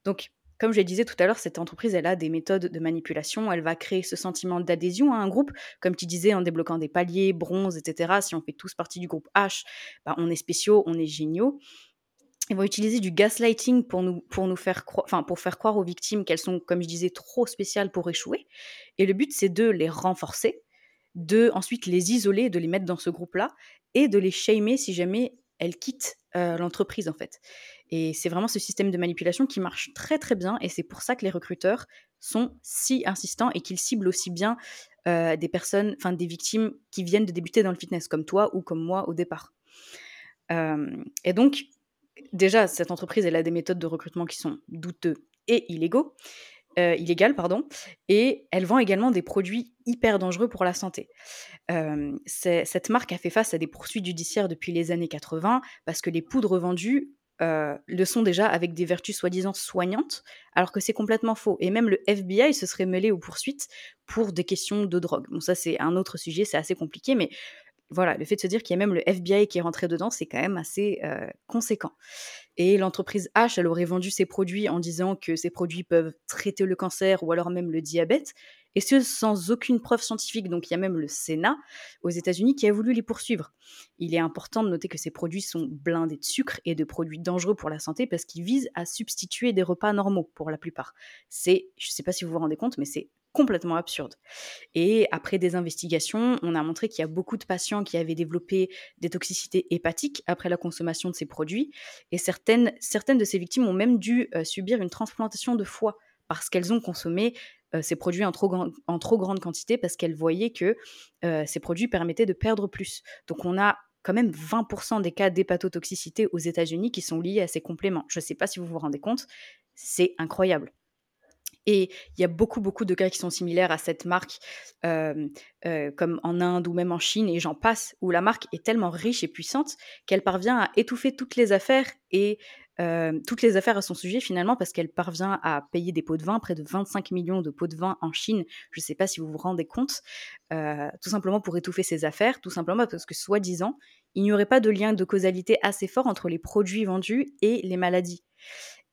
Donc comme je le disais tout à l'heure, cette entreprise, elle a des méthodes de manipulation. Elle va créer ce sentiment d'adhésion à un groupe, comme tu disais, en débloquant des paliers, bronze, etc. Si on fait tous partie du groupe H, bah, on est spéciaux, on est géniaux. Ils vont utiliser du gaslighting pour nous, pour nous faire croire, pour faire croire aux victimes qu'elles sont, comme je disais, trop spéciales pour échouer. Et le but, c'est de les renforcer, de ensuite les isoler, de les mettre dans ce groupe-là, et de les shamer si jamais elles quittent euh, l'entreprise, en fait. Et c'est vraiment ce système de manipulation qui marche très très bien et c'est pour ça que les recruteurs sont si insistants et qu'ils ciblent aussi bien euh, des personnes, enfin des victimes qui viennent de débuter dans le fitness comme toi ou comme moi au départ. Euh, et donc, déjà, cette entreprise, elle a des méthodes de recrutement qui sont douteux et illégaux. Euh, illégales, pardon, et elle vend également des produits hyper dangereux pour la santé. Cette marque a fait face à des poursuites judiciaires depuis les années 80 parce que les poudres vendues euh, le sont déjà avec des vertus soi-disant soignantes, alors que c'est complètement faux. Et même le FBI se serait mêlé aux poursuites pour des questions de drogue. Bon, ça c'est un autre sujet, c'est assez compliqué, mais voilà, le fait de se dire qu'il y a même le FBI qui est rentré dedans, c'est quand même assez euh, conséquent. Et l'entreprise H, elle aurait vendu ses produits en disant que ces produits peuvent traiter le cancer ou alors même le diabète, et ce sans aucune preuve scientifique. Donc il y a même le Sénat aux États-Unis qui a voulu les poursuivre? Il est important de noter que ces produits sont blindés de sucre et de produits dangereux pour la santé parce qu'ils visent à substituer des repas normaux pour la plupart. C'est, je ne sais pas si vous vous rendez compte, mais c'est complètement absurde. Et après des investigations, on a montré qu'il y a beaucoup de patients qui avaient développé des toxicités hépatiques après la consommation de ces produits. Et certaines, certaines de ces victimes ont même dû euh, subir une transplantation de foie parce qu'elles ont consommé ces produits en trop, en trop grande quantité parce qu'elles voyaient que euh, ces produits permettaient de perdre plus. Donc on a quand même 20% des cas d'hépatotoxicité aux États-Unis qui sont liés à ces compléments. Je ne sais pas si vous vous rendez compte, c'est incroyable. Et il y a beaucoup, beaucoup de cas qui sont similaires à cette marque, euh, euh, comme en Inde ou même en Chine, et j'en passe, où la marque est tellement riche et puissante qu'elle parvient à étouffer toutes les affaires et euh, toutes les affaires à son sujet finalement, parce qu'elle parvient à payer des pots de vin, près de 25 millions de pots de vin en Chine. Je ne sais pas si vous vous rendez compte, tout simplement pour étouffer ses affaires, tout simplement parce que soi-disant, il n'y aurait pas de lien de causalité assez fort entre les produits vendus et les maladies.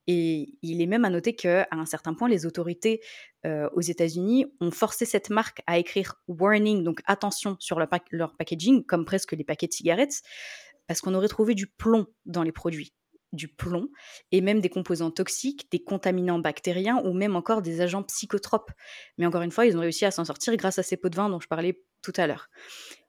Et il est même à noter qu'à un certain point, les autorités euh, aux États-Unis ont forcé cette marque à écrire warning, donc attention sur leur packaging, comme presque les paquets de cigarettes, parce qu'on aurait trouvé du plomb dans les produits du plomb et même des composants toxiques, des contaminants bactériens ou même encore des agents psychotropes. Mais encore une fois, ils ont réussi à s'en sortir grâce à ces pots de vin dont je parlais tout à l'heure.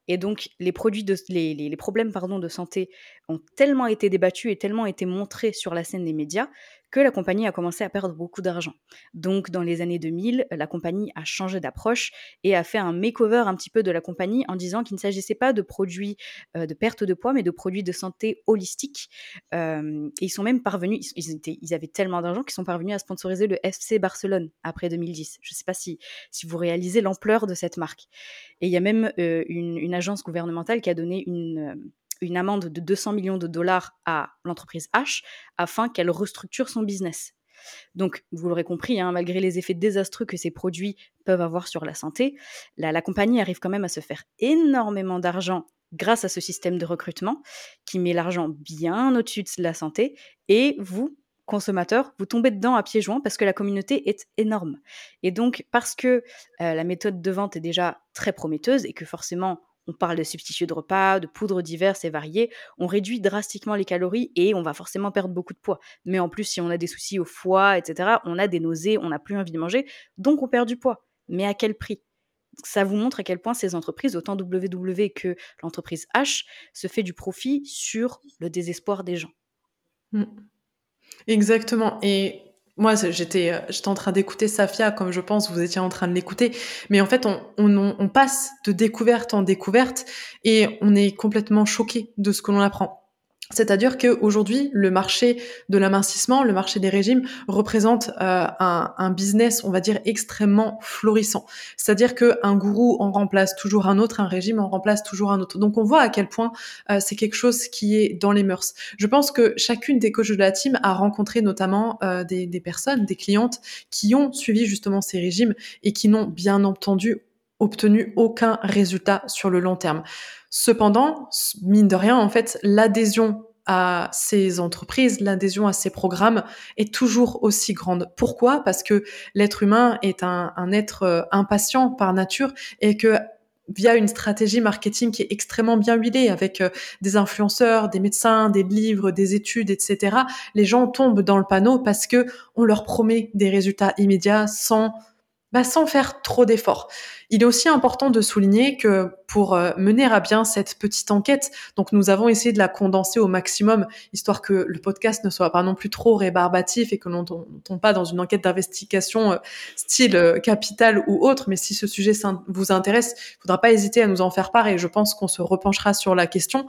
Et donc, les, problèmes pardon, de santé ont tellement été débattus et tellement été montrés sur la scène des médias que la compagnie a commencé à perdre beaucoup d'argent. Donc dans les années 2000, la compagnie a changé d'approche et a fait un makeover un petit peu de la compagnie en disant qu'il ne s'agissait pas de produits euh, de perte de poids, mais de produits de santé holistique. Euh, et ils sont même parvenus, ils, avaient tellement d'argent qu'ils sont parvenus à sponsoriser le FC Barcelone après 2010. Je ne sais pas si, si vous réalisez l'ampleur de cette marque. Et il y a même euh, une, agence gouvernementale qui a donné une une amende de 200 millions de dollars à l'entreprise H afin qu'elle restructure son business. Donc, vous l'aurez compris, hein, malgré les effets désastreux que ces produits peuvent avoir sur la santé, la, compagnie arrive quand même à se faire énormément d'argent grâce à ce système de recrutement qui met l'argent bien au-dessus de la santé et vous, consommateurs, vous tombez dedans à pieds joints parce que la communauté est énorme. Et donc, parce que euh, la méthode de vente est déjà très prometteuse et que forcément on parle de substituts de repas, de poudres diverses et variées, on réduit drastiquement les calories et on va forcément perdre beaucoup de poids. Mais en plus, si on a des soucis au foie, etc., on a des nausées, on n'a plus envie de manger, donc on perd du poids. Mais à quel prix? Ça vous montre à quel point ces entreprises, autant WW que l'entreprise H, se fait du profit sur le désespoir des gens. Mmh. Exactement. Et moi, j'étais, euh, j'étais en train d'écouter Safia, comme je pense vous étiez en train de l'écouter. Mais en fait, on, on, on, passe de découverte en découverte et on est complètement choqué de ce que l'on apprend. C'est-à-dire qu'aujourd'hui, le marché de l'amincissement, le marché des régimes représente euh, un, un, business, on va dire, extrêmement florissant. C'est-à-dire qu'un gourou en remplace toujours un autre, un régime en remplace toujours un autre. Donc on voit à quel point euh, c'est quelque chose qui est dans les mœurs. Je pense que chacune des coachs de la team a rencontré notamment euh, des, des personnes, des clientes qui ont suivi justement ces régimes et qui n'ont bien entendu obtenu aucun résultat sur le long terme. Cependant, mine de rien, en fait, l'adhésion à ces entreprises, l'adhésion à ces programmes est toujours aussi grande. Pourquoi? Parce que l'être humain est un, être euh, impatient par nature et que via une stratégie marketing qui est extrêmement bien huilée avec euh, des influenceurs, des médecins, des livres, des études, etc. Les gens tombent dans le panneau parce que on leur promet des résultats immédiats sans bah, sans faire trop d'efforts. Il est aussi important de souligner que pour euh, mener à bien cette petite enquête, donc nous avons essayé de la condenser au maximum, histoire que le podcast ne soit pas non plus trop rébarbatif et que l'on ne tombe pas dans une enquête d'investigation euh, style euh, capital ou autre. Mais si ce sujet vous intéresse, il ne faudra pas hésiter à nous en faire part et je pense qu'on se repenchera sur la question.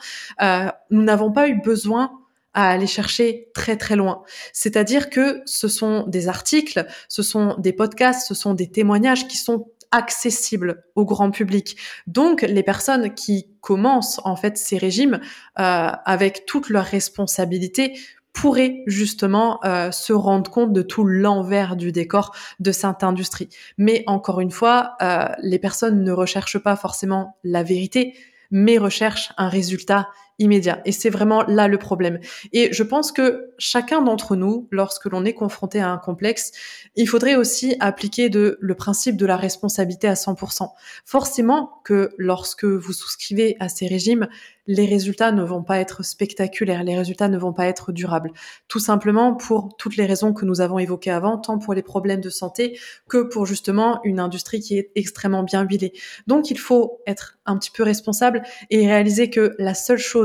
nous n'avons pas eu besoin à aller chercher très très loin. C'est-à-dire que ce sont des articles, ce sont des podcasts, ce sont des témoignages qui sont accessibles au grand public. Donc les personnes qui commencent en fait ces régimes euh, avec toutes leurs responsabilités pourraient justement euh, se rendre compte de tout l'envers du décor de cette industrie. Mais encore une fois, euh, les personnes ne recherchent pas forcément la vérité, mais recherchent un résultat Et c'est vraiment là le problème. Et je pense que chacun d'entre nous, lorsque l'on est confronté à un complexe, il faudrait aussi appliquer le principe de la responsabilité à 100%. Forcément que lorsque vous souscrivez à ces régimes, les résultats ne vont pas être spectaculaires, les résultats ne vont pas être durables. Tout simplement pour toutes les raisons que nous avons évoquées avant, tant pour les problèmes de santé que pour justement une industrie qui est extrêmement bien huilée. Donc il faut être un petit peu responsable et réaliser que la seule chose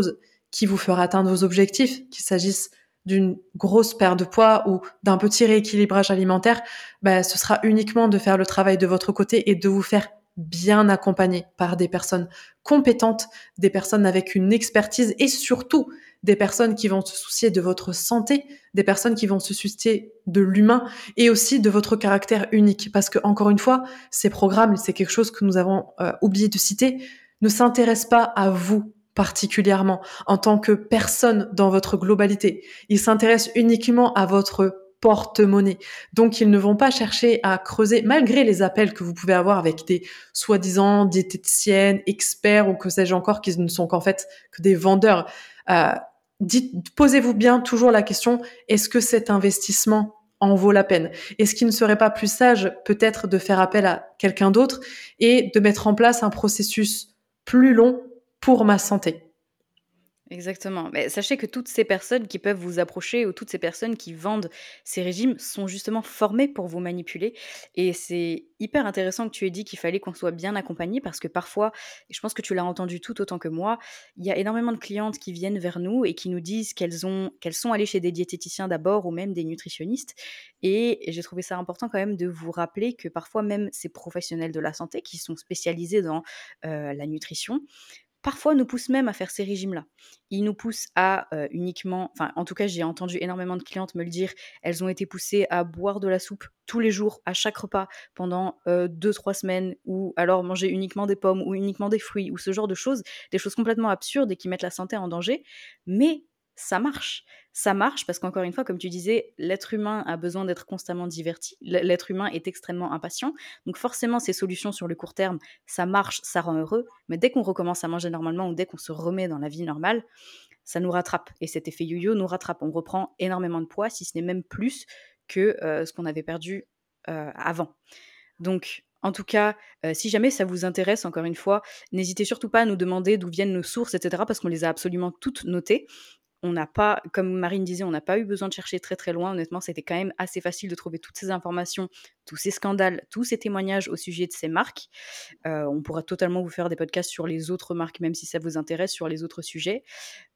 qui vous fera atteindre vos objectifs, qu'il s'agisse d'une grosse perte de poids ou d'un petit rééquilibrage alimentaire, bah, ce sera uniquement de faire le travail de votre côté et de vous faire bien accompagné par des personnes compétentes, des personnes avec une expertise et surtout des personnes qui vont se soucier de votre santé, des personnes qui vont se soucier de l'humain et aussi de votre caractère unique. Parce que encore une fois, ces programmes, c'est quelque chose que nous avons euh, oublié de citer, ne s'intéressent pas à vous particulièrement en tant que personne dans votre globalité. Ils s'intéressent uniquement à votre porte-monnaie. Donc, ils ne vont pas chercher à creuser, malgré les appels que vous pouvez avoir avec des soi-disant diététiciennes, experts ou que sais-je encore, qui ne sont qu'en fait que des vendeurs. Euh, posez-vous bien toujours la question, est-ce que cet investissement en vaut la peine? Est-ce qu'il ne serait pas plus sage peut-être de faire appel à quelqu'un d'autre et de mettre en place un processus plus long pour ma santé Exactement. Mais sachez que toutes ces personnes qui peuvent vous approcher ou toutes ces personnes qui vendent ces régimes sont justement formées pour vous manipuler. Et c'est hyper intéressant que tu aies dit qu'il fallait qu'on soit bien accompagné parce que parfois, et je pense que tu l'as entendu tout autant que moi, il y a énormément de clientes qui viennent vers nous et qui nous disent qu'elles ont qu'elles sont allées chez des diététiciens d'abord ou même des nutritionnistes. Et j'ai trouvé ça important quand même de vous rappeler que parfois même ces professionnels de la santé qui sont spécialisés dans euh, la nutrition parfois nous poussent même à faire ces régimes-là. Ils nous poussent à euh, uniquement, enfin en tout cas j'ai entendu énormément de clientes me le dire, elles ont été poussées à boire de la soupe tous les jours, à chaque repas, pendant 2-3 euh, semaines, ou alors manger uniquement des pommes, ou uniquement des fruits, ou ce genre de choses, des choses complètement absurdes et qui mettent la santé en danger. Mais ça marche. Ça marche parce qu'encore une fois, comme tu disais, l'être humain a besoin d'être constamment diverti. L'être humain est extrêmement impatient. Donc forcément, ces solutions sur le court terme, ça marche, ça rend heureux. Mais dès qu'on recommence à manger normalement ou dès qu'on se remet dans la vie normale, ça nous rattrape. Et cet effet yo-yo nous rattrape. On reprend énormément de poids, si ce n'est même plus que euh, ce qu'on avait perdu euh, avant. Donc, en tout cas, euh, si jamais ça vous intéresse, encore une fois, n'hésitez surtout pas à nous demander d'où viennent nos sources, etc., parce qu'on les a absolument toutes notées on n'a pas, comme Marine disait, on n'a pas eu besoin de chercher très très loin. Honnêtement, c'était quand même assez facile de trouver toutes ces informations, tous ces scandales, tous ces témoignages au sujet de ces marques. Euh, on pourra totalement vous faire des podcasts sur les autres marques, même si ça vous intéresse, sur les autres sujets.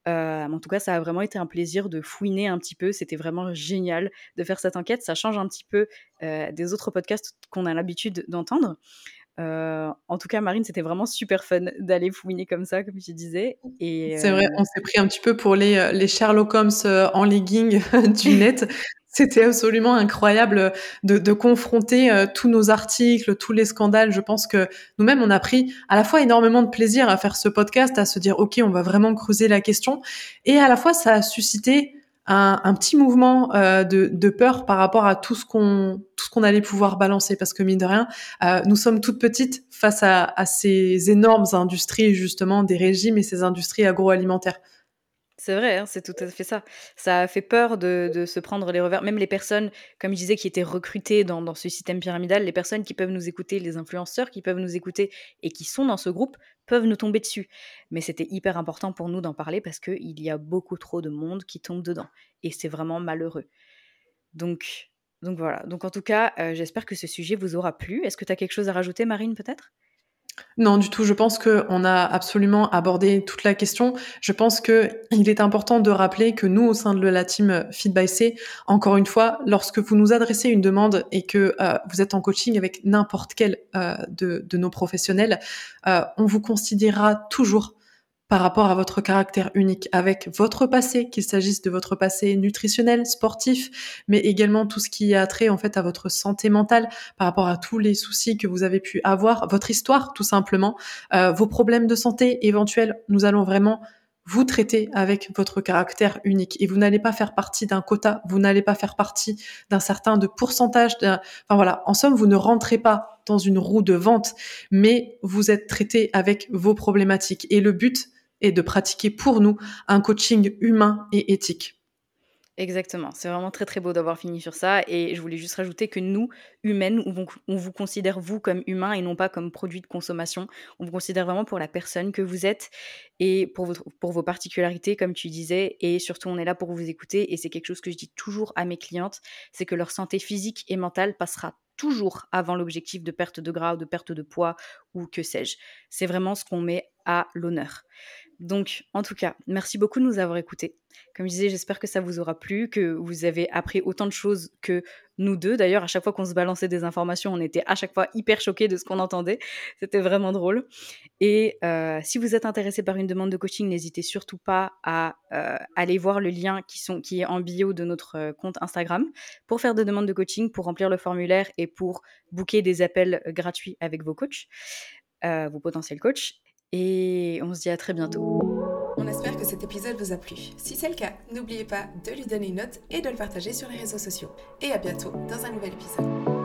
Euh, en tout cas, ça a vraiment été un plaisir de fouiner un petit peu. C'était vraiment génial de faire cette enquête. Ça change un petit peu euh, des autres podcasts qu'on a l'habitude d'entendre. Euh, en tout cas, Marine, c'était vraiment super fun d'aller fouiner comme ça, comme je disais. Et c'est vrai, euh, on s'est pris un petit peu pour les, euh, les Sherlock Holmes en legging du net. C'était absolument incroyable de, de confronter tous nos articles, tous les scandales. Je pense que nous-mêmes, on a pris à la fois énormément de plaisir à faire ce podcast, à se dire, OK, on va vraiment creuser la question. Et à la fois, ça a suscité un, petit mouvement euh, de, peur par rapport à tout ce qu'on tout allait pouvoir balancer. Parce que mine de rien euh, nous sommes toutes petites face à, à, ces énormes industries justement des régimes et ces industries agroalimentaires c'est vrai, hein, c'est tout à fait ça. Ça a fait peur de, se prendre les revers. Même les personnes, comme je disais, qui étaient recrutées dans, ce système pyramidal, les personnes qui peuvent nous écouter, les influenceurs qui peuvent nous écouter et qui sont dans ce groupe, peuvent nous tomber dessus. Mais c'était hyper important pour nous d'en parler parce qu'il y a beaucoup trop de monde qui tombe dedans. Et c'est vraiment malheureux. Donc, donc voilà. Donc en tout cas, euh, j'espère que ce sujet vous aura plu. Est-ce que tu as quelque chose à rajouter, Marine, peut-être? Non, du tout. Je pense qu'on a absolument abordé toute la question. Je pense que il est important de rappeler que nous, au sein de la team Feed by C, encore une fois, lorsque vous nous adressez une demande et que euh, vous êtes en coaching avec n'importe quel euh, de, nos professionnels, euh, on vous considérera toujours par rapport à votre caractère unique, avec votre passé, qu'il s'agisse de votre passé nutritionnel, sportif, mais également tout ce qui a trait en fait à votre santé mentale, par rapport à tous les soucis que vous avez pu avoir, votre histoire tout simplement, euh, vos problèmes de santé éventuels. Nous allons vraiment vous traiter avec votre caractère unique et vous n'allez pas faire partie d'un quota, vous n'allez pas faire partie d'un certain de pourcentage. Enfin voilà, en somme, vous ne rentrez pas dans une roue de vente, mais vous êtes traité avec vos problématiques. Et le but, et de pratiquer pour nous un coaching humain et éthique. Exactement, c'est vraiment très très beau d'avoir fini sur ça et je voulais juste rajouter que nous, humaines, on vous, considère vous comme humain et non pas comme produit de consommation. On vous considère vraiment pour la personne que vous êtes et pour, pour vos particularités comme tu disais et surtout on est là pour vous écouter et c'est quelque chose que je dis toujours à mes clientes, c'est que leur santé physique et mentale passera toujours avant l'objectif de perte de gras ou de perte de poids ou que sais-je. C'est vraiment ce qu'on met à l'honneur. Donc, en tout cas, merci beaucoup de nous avoir écoutés. Comme je disais, j'espère que ça vous aura plu, que vous avez appris autant de choses que nous deux. D'ailleurs, à chaque fois qu'on se balançait des informations, on était à chaque fois hyper choqués de ce qu'on entendait. C'était vraiment drôle. Et euh, si vous êtes intéressé par une demande de coaching, n'hésitez surtout pas à euh, aller voir le lien qui, est en bio de notre euh, compte Instagram pour faire des demandes de coaching, pour remplir le formulaire et pour booker des appels gratuits avec vos coachs, vos potentiels coachs. Et on se dit à très bientôt. On espère que cet épisode vous a plu. Si c'est le cas, n'oubliez pas de lui donner une note et de le partager sur les réseaux sociaux. Et à bientôt dans un nouvel épisode.